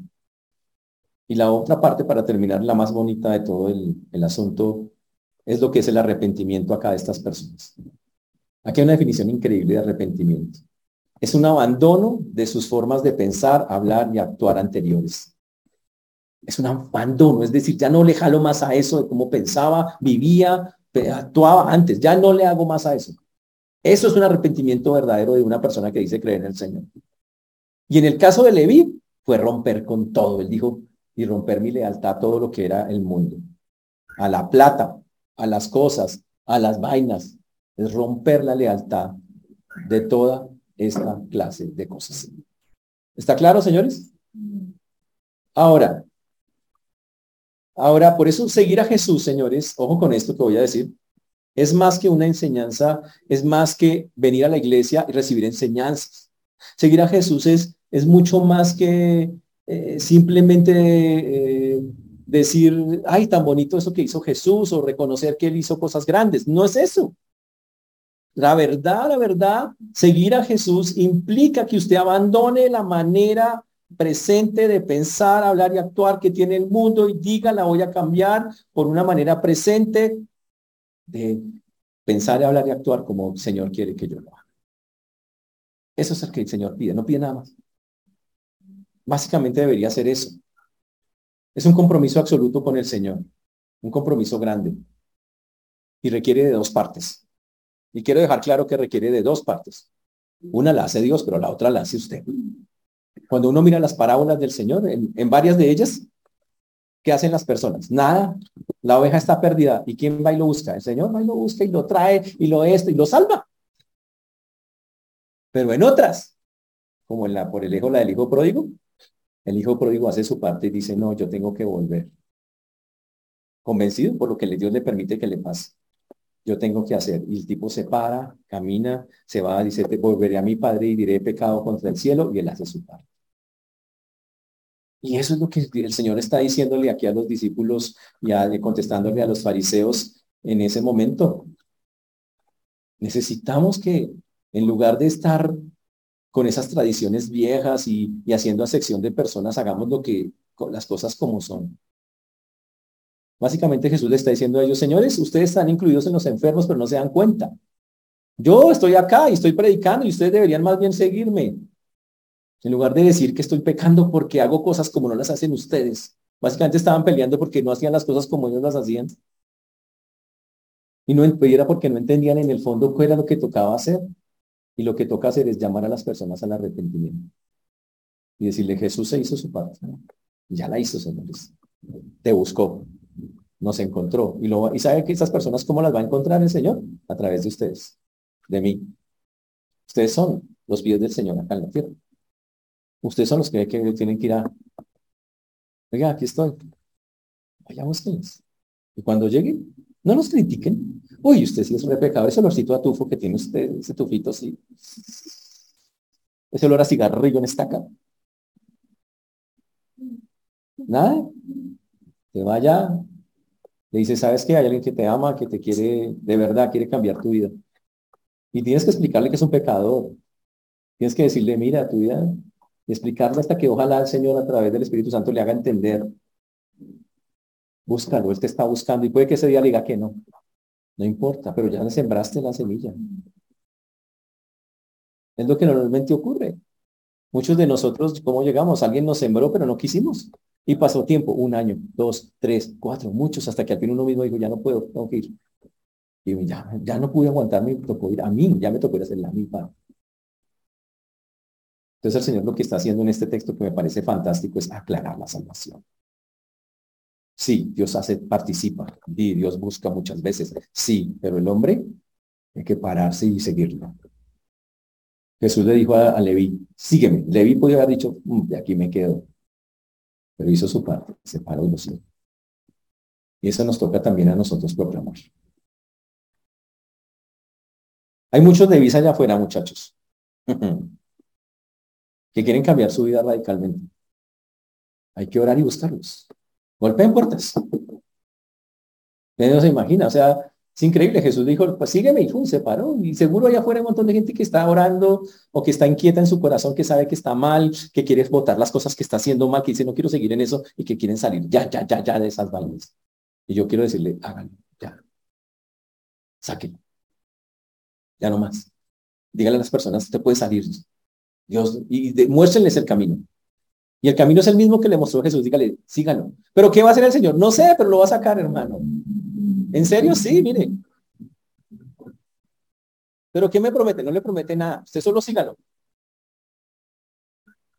Y la otra parte, para terminar, la más bonita de todo el, el asunto, es lo que es el arrepentimiento acá de estas personas. Aquí hay una definición increíble de arrepentimiento. Es un abandono de sus formas de pensar, hablar y actuar anteriores. Es un abandono, es decir, ya no le jalo más a eso de cómo pensaba, vivía, actuaba antes, ya no le hago más a eso. Eso es un arrepentimiento verdadero de una persona que dice creer en el Señor. Y en el caso de Leví, fue romper con todo. Él dijo, y romper mi lealtad a todo lo que era el mundo. A la plata, a las cosas, a las vainas. Es romper la lealtad de toda esta clase de cosas. ¿Está claro, señores? Ahora, ahora, por eso seguir a Jesús, señores, ojo con esto que voy a decir, es más que una enseñanza, es más que venir a la iglesia y recibir enseñanzas. Seguir a Jesús es, es mucho más que eh, simplemente eh, decir, ay, tan bonito eso que hizo Jesús o reconocer que él hizo cosas grandes. No es eso. La verdad, la verdad, seguir a Jesús implica que usted abandone la manera presente de pensar, hablar y actuar que tiene el mundo y diga, la voy a cambiar por una manera presente de pensar, hablar y actuar como el Señor quiere que yo lo haga. Eso es lo que el Señor pide, no pide nada más. Básicamente debería ser eso. Es un compromiso absoluto con el Señor, un compromiso grande y requiere de dos partes. Y quiero dejar claro que requiere de dos partes. Una la hace Dios, pero la otra la hace usted. Cuando uno mira las parábolas del Señor, en, varias de ellas, ¿qué hacen las personas? Nada. La oveja está perdida. ¿Y quién va y lo busca? El Señor va y lo busca y lo trae y lo esto y lo salva. Pero en otras, como en la por el hijo, la del hijo pródigo, el hijo pródigo hace su parte y dice, no, yo tengo que volver. Convencido por lo que Dios le permite que le pase yo tengo que hacer. Y el tipo se para, camina, se va, dice, te volveré a mi padre y diré pecado contra el cielo, y él hace su parte. Y eso es lo que el Señor está diciéndole aquí a los discípulos y contestándole a los fariseos en ese momento. Necesitamos que, en lugar de estar con esas tradiciones viejas y, haciendo sección de personas, hagamos lo que, las cosas como son. Básicamente Jesús le está diciendo a ellos, señores, ustedes están incluidos en los enfermos, pero no se dan cuenta. Yo estoy acá y estoy predicando y ustedes deberían más bien seguirme. En lugar de decir que estoy pecando porque hago cosas como no las hacen ustedes. Básicamente estaban peleando porque no hacían las cosas como ellos las hacían. Y no era porque no entendían en el fondo qué era lo que tocaba hacer. Y lo que toca hacer es llamar a las personas al arrepentimiento. Y decirle, Jesús se hizo su parte. Ya la hizo, señores. Te buscó. Nos encontró. Y, sabe que estas personas, ¿cómo las va a encontrar el Señor? A través de ustedes. De mí. Ustedes son los pies del Señor acá en la tierra. Ustedes son los que, tienen que ir a... Oiga, aquí estoy. Vaya, ustedes. Y cuando lleguen, no nos critiquen. Uy, usted sí es un pecado. Ese olorcito a tufo que tiene usted, ese tufito así. Ese olor a cigarrillo en estaca. Nada. Te vaya. Le dice, ¿sabes qué? Hay alguien que te ama, que te quiere, de verdad, quiere cambiar tu vida. Y tienes que explicarle que es un pecador. Tienes que decirle, mira, tu vida, y explicarle hasta que ojalá el Señor a través del Espíritu Santo le haga entender. Búscalo, Él te está buscando y puede que ese día le diga que no. No importa, pero ya le sembraste la semilla. Es lo que normalmente ocurre. Muchos de nosotros, ¿cómo llegamos? Alguien nos sembró, pero no quisimos. Y pasó tiempo, un año, dos, tres, cuatro, muchos, hasta que al fin uno mismo dijo, ya no puedo, tengo que ir. Y ya, ya no pude aguantarme, me tocó ir a mí, ya me tocó ir a hacer la mi Entonces el Señor lo que está haciendo en este texto que me parece fantástico es aclarar la salvación. Sí, Dios hace, participa, y Dios busca muchas veces, sí, pero el hombre hay que pararse y seguirlo. Jesús le dijo a, Leví, sígueme. Leví podía haber dicho, mm, de aquí me quedo. Pero hizo su parte, se paró y lo siguió. Y eso nos toca también a nosotros proclamar. Hay muchos de visa allá afuera, muchachos, que quieren cambiar su vida radicalmente. Hay que orar y buscarlos. Golpeen puertas. No se imagina, o sea, es increíble. Jesús dijo, pues sígueme y se paró. Y seguro allá afuera hay un montón de gente que está orando o que está inquieta en su corazón, que sabe que está mal, que quiere votar las cosas que está haciendo mal, que dice, no quiero seguir en eso y que quieren salir ya, ya, ya, ya de esas vainas. Y yo quiero decirle, háganlo, ya. Sáquenlo. Ya no más. Díganle a las personas, usted puede salir. Dios, y muéstrenles el camino. Y el camino es el mismo que le mostró Jesús. Dígale, síganlo. ¿Pero qué va a hacer el Señor? No sé, pero lo va a sacar, hermano. ¿En serio? Sí, mire. ¿Pero qué me promete? No le promete nada. Usted solo sígalo.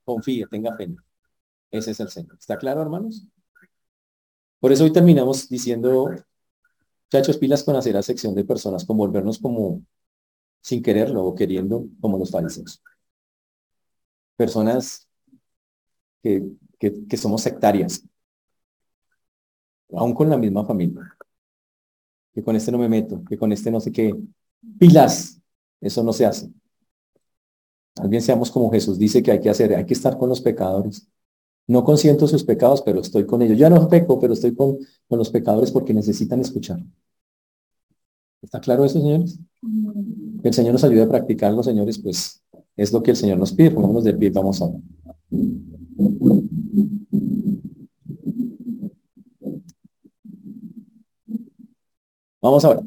Confíe, tenga fe. Ese es el Señor. ¿Está claro, hermanos? Por eso hoy terminamos diciendo, muchachos, pilas con hacer a sección de personas, con volvernos como sin quererlo o queriendo, como los fariseos. Personas que, que, somos sectarias, aún con la misma familia. Que con este no me meto, que con este no sé qué. Pilas, eso no se hace. También seamos como Jesús dice que hay que hacer, hay que estar con los pecadores. No consiento sus pecados, pero estoy con ellos. Ya no peco, pero estoy con, con los pecadores porque necesitan escuchar. ¿Está claro eso, señores? Que el Señor nos ayude a practicarlo, señores, pues es lo que el Señor nos pide. Pongámonos de pie, vamos a. Vamos a ver.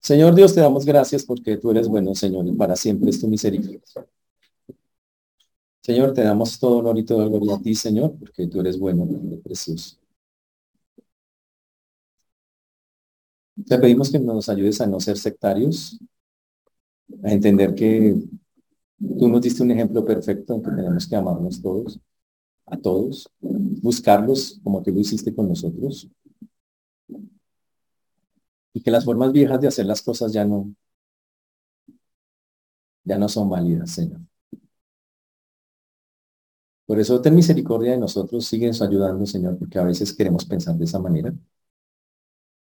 Señor Dios, te damos gracias porque tú eres bueno, Señor, y para siempre es tu misericordia. Señor, te damos todo honor y toda gloria a ti, Señor, porque tú eres bueno, y precioso. Te pedimos que nos ayudes a no ser sectarios, a entender que Tú nos diste un ejemplo perfecto en que tenemos que amarnos todos, a todos, buscarlos como tú lo hiciste con nosotros. Y que las formas viejas de hacer las cosas ya no, ya no son válidas, Señor. Por eso ten misericordia de nosotros, sigues ayudando, Señor, porque a veces queremos pensar de esa manera.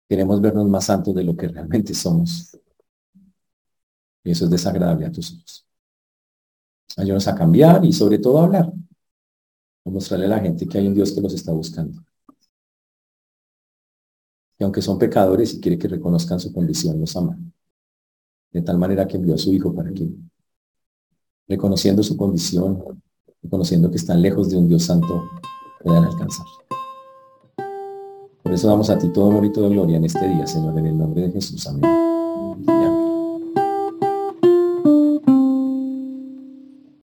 Queremos vernos más santos de lo que realmente somos. Y eso es desagradable a tus ojos. Ayúdanos a cambiar y sobre todo a hablar. A mostrarle a la gente que hay un Dios que los está buscando. Y aunque son pecadores y quiere que reconozcan su condición, los ama. De tal manera que envió a su Hijo para que, reconociendo su condición, reconociendo que están lejos de un Dios santo, puedan alcanzar. Por eso damos a ti todo honor y toda gloria en este día, Señor, en el nombre de Jesús. Amén.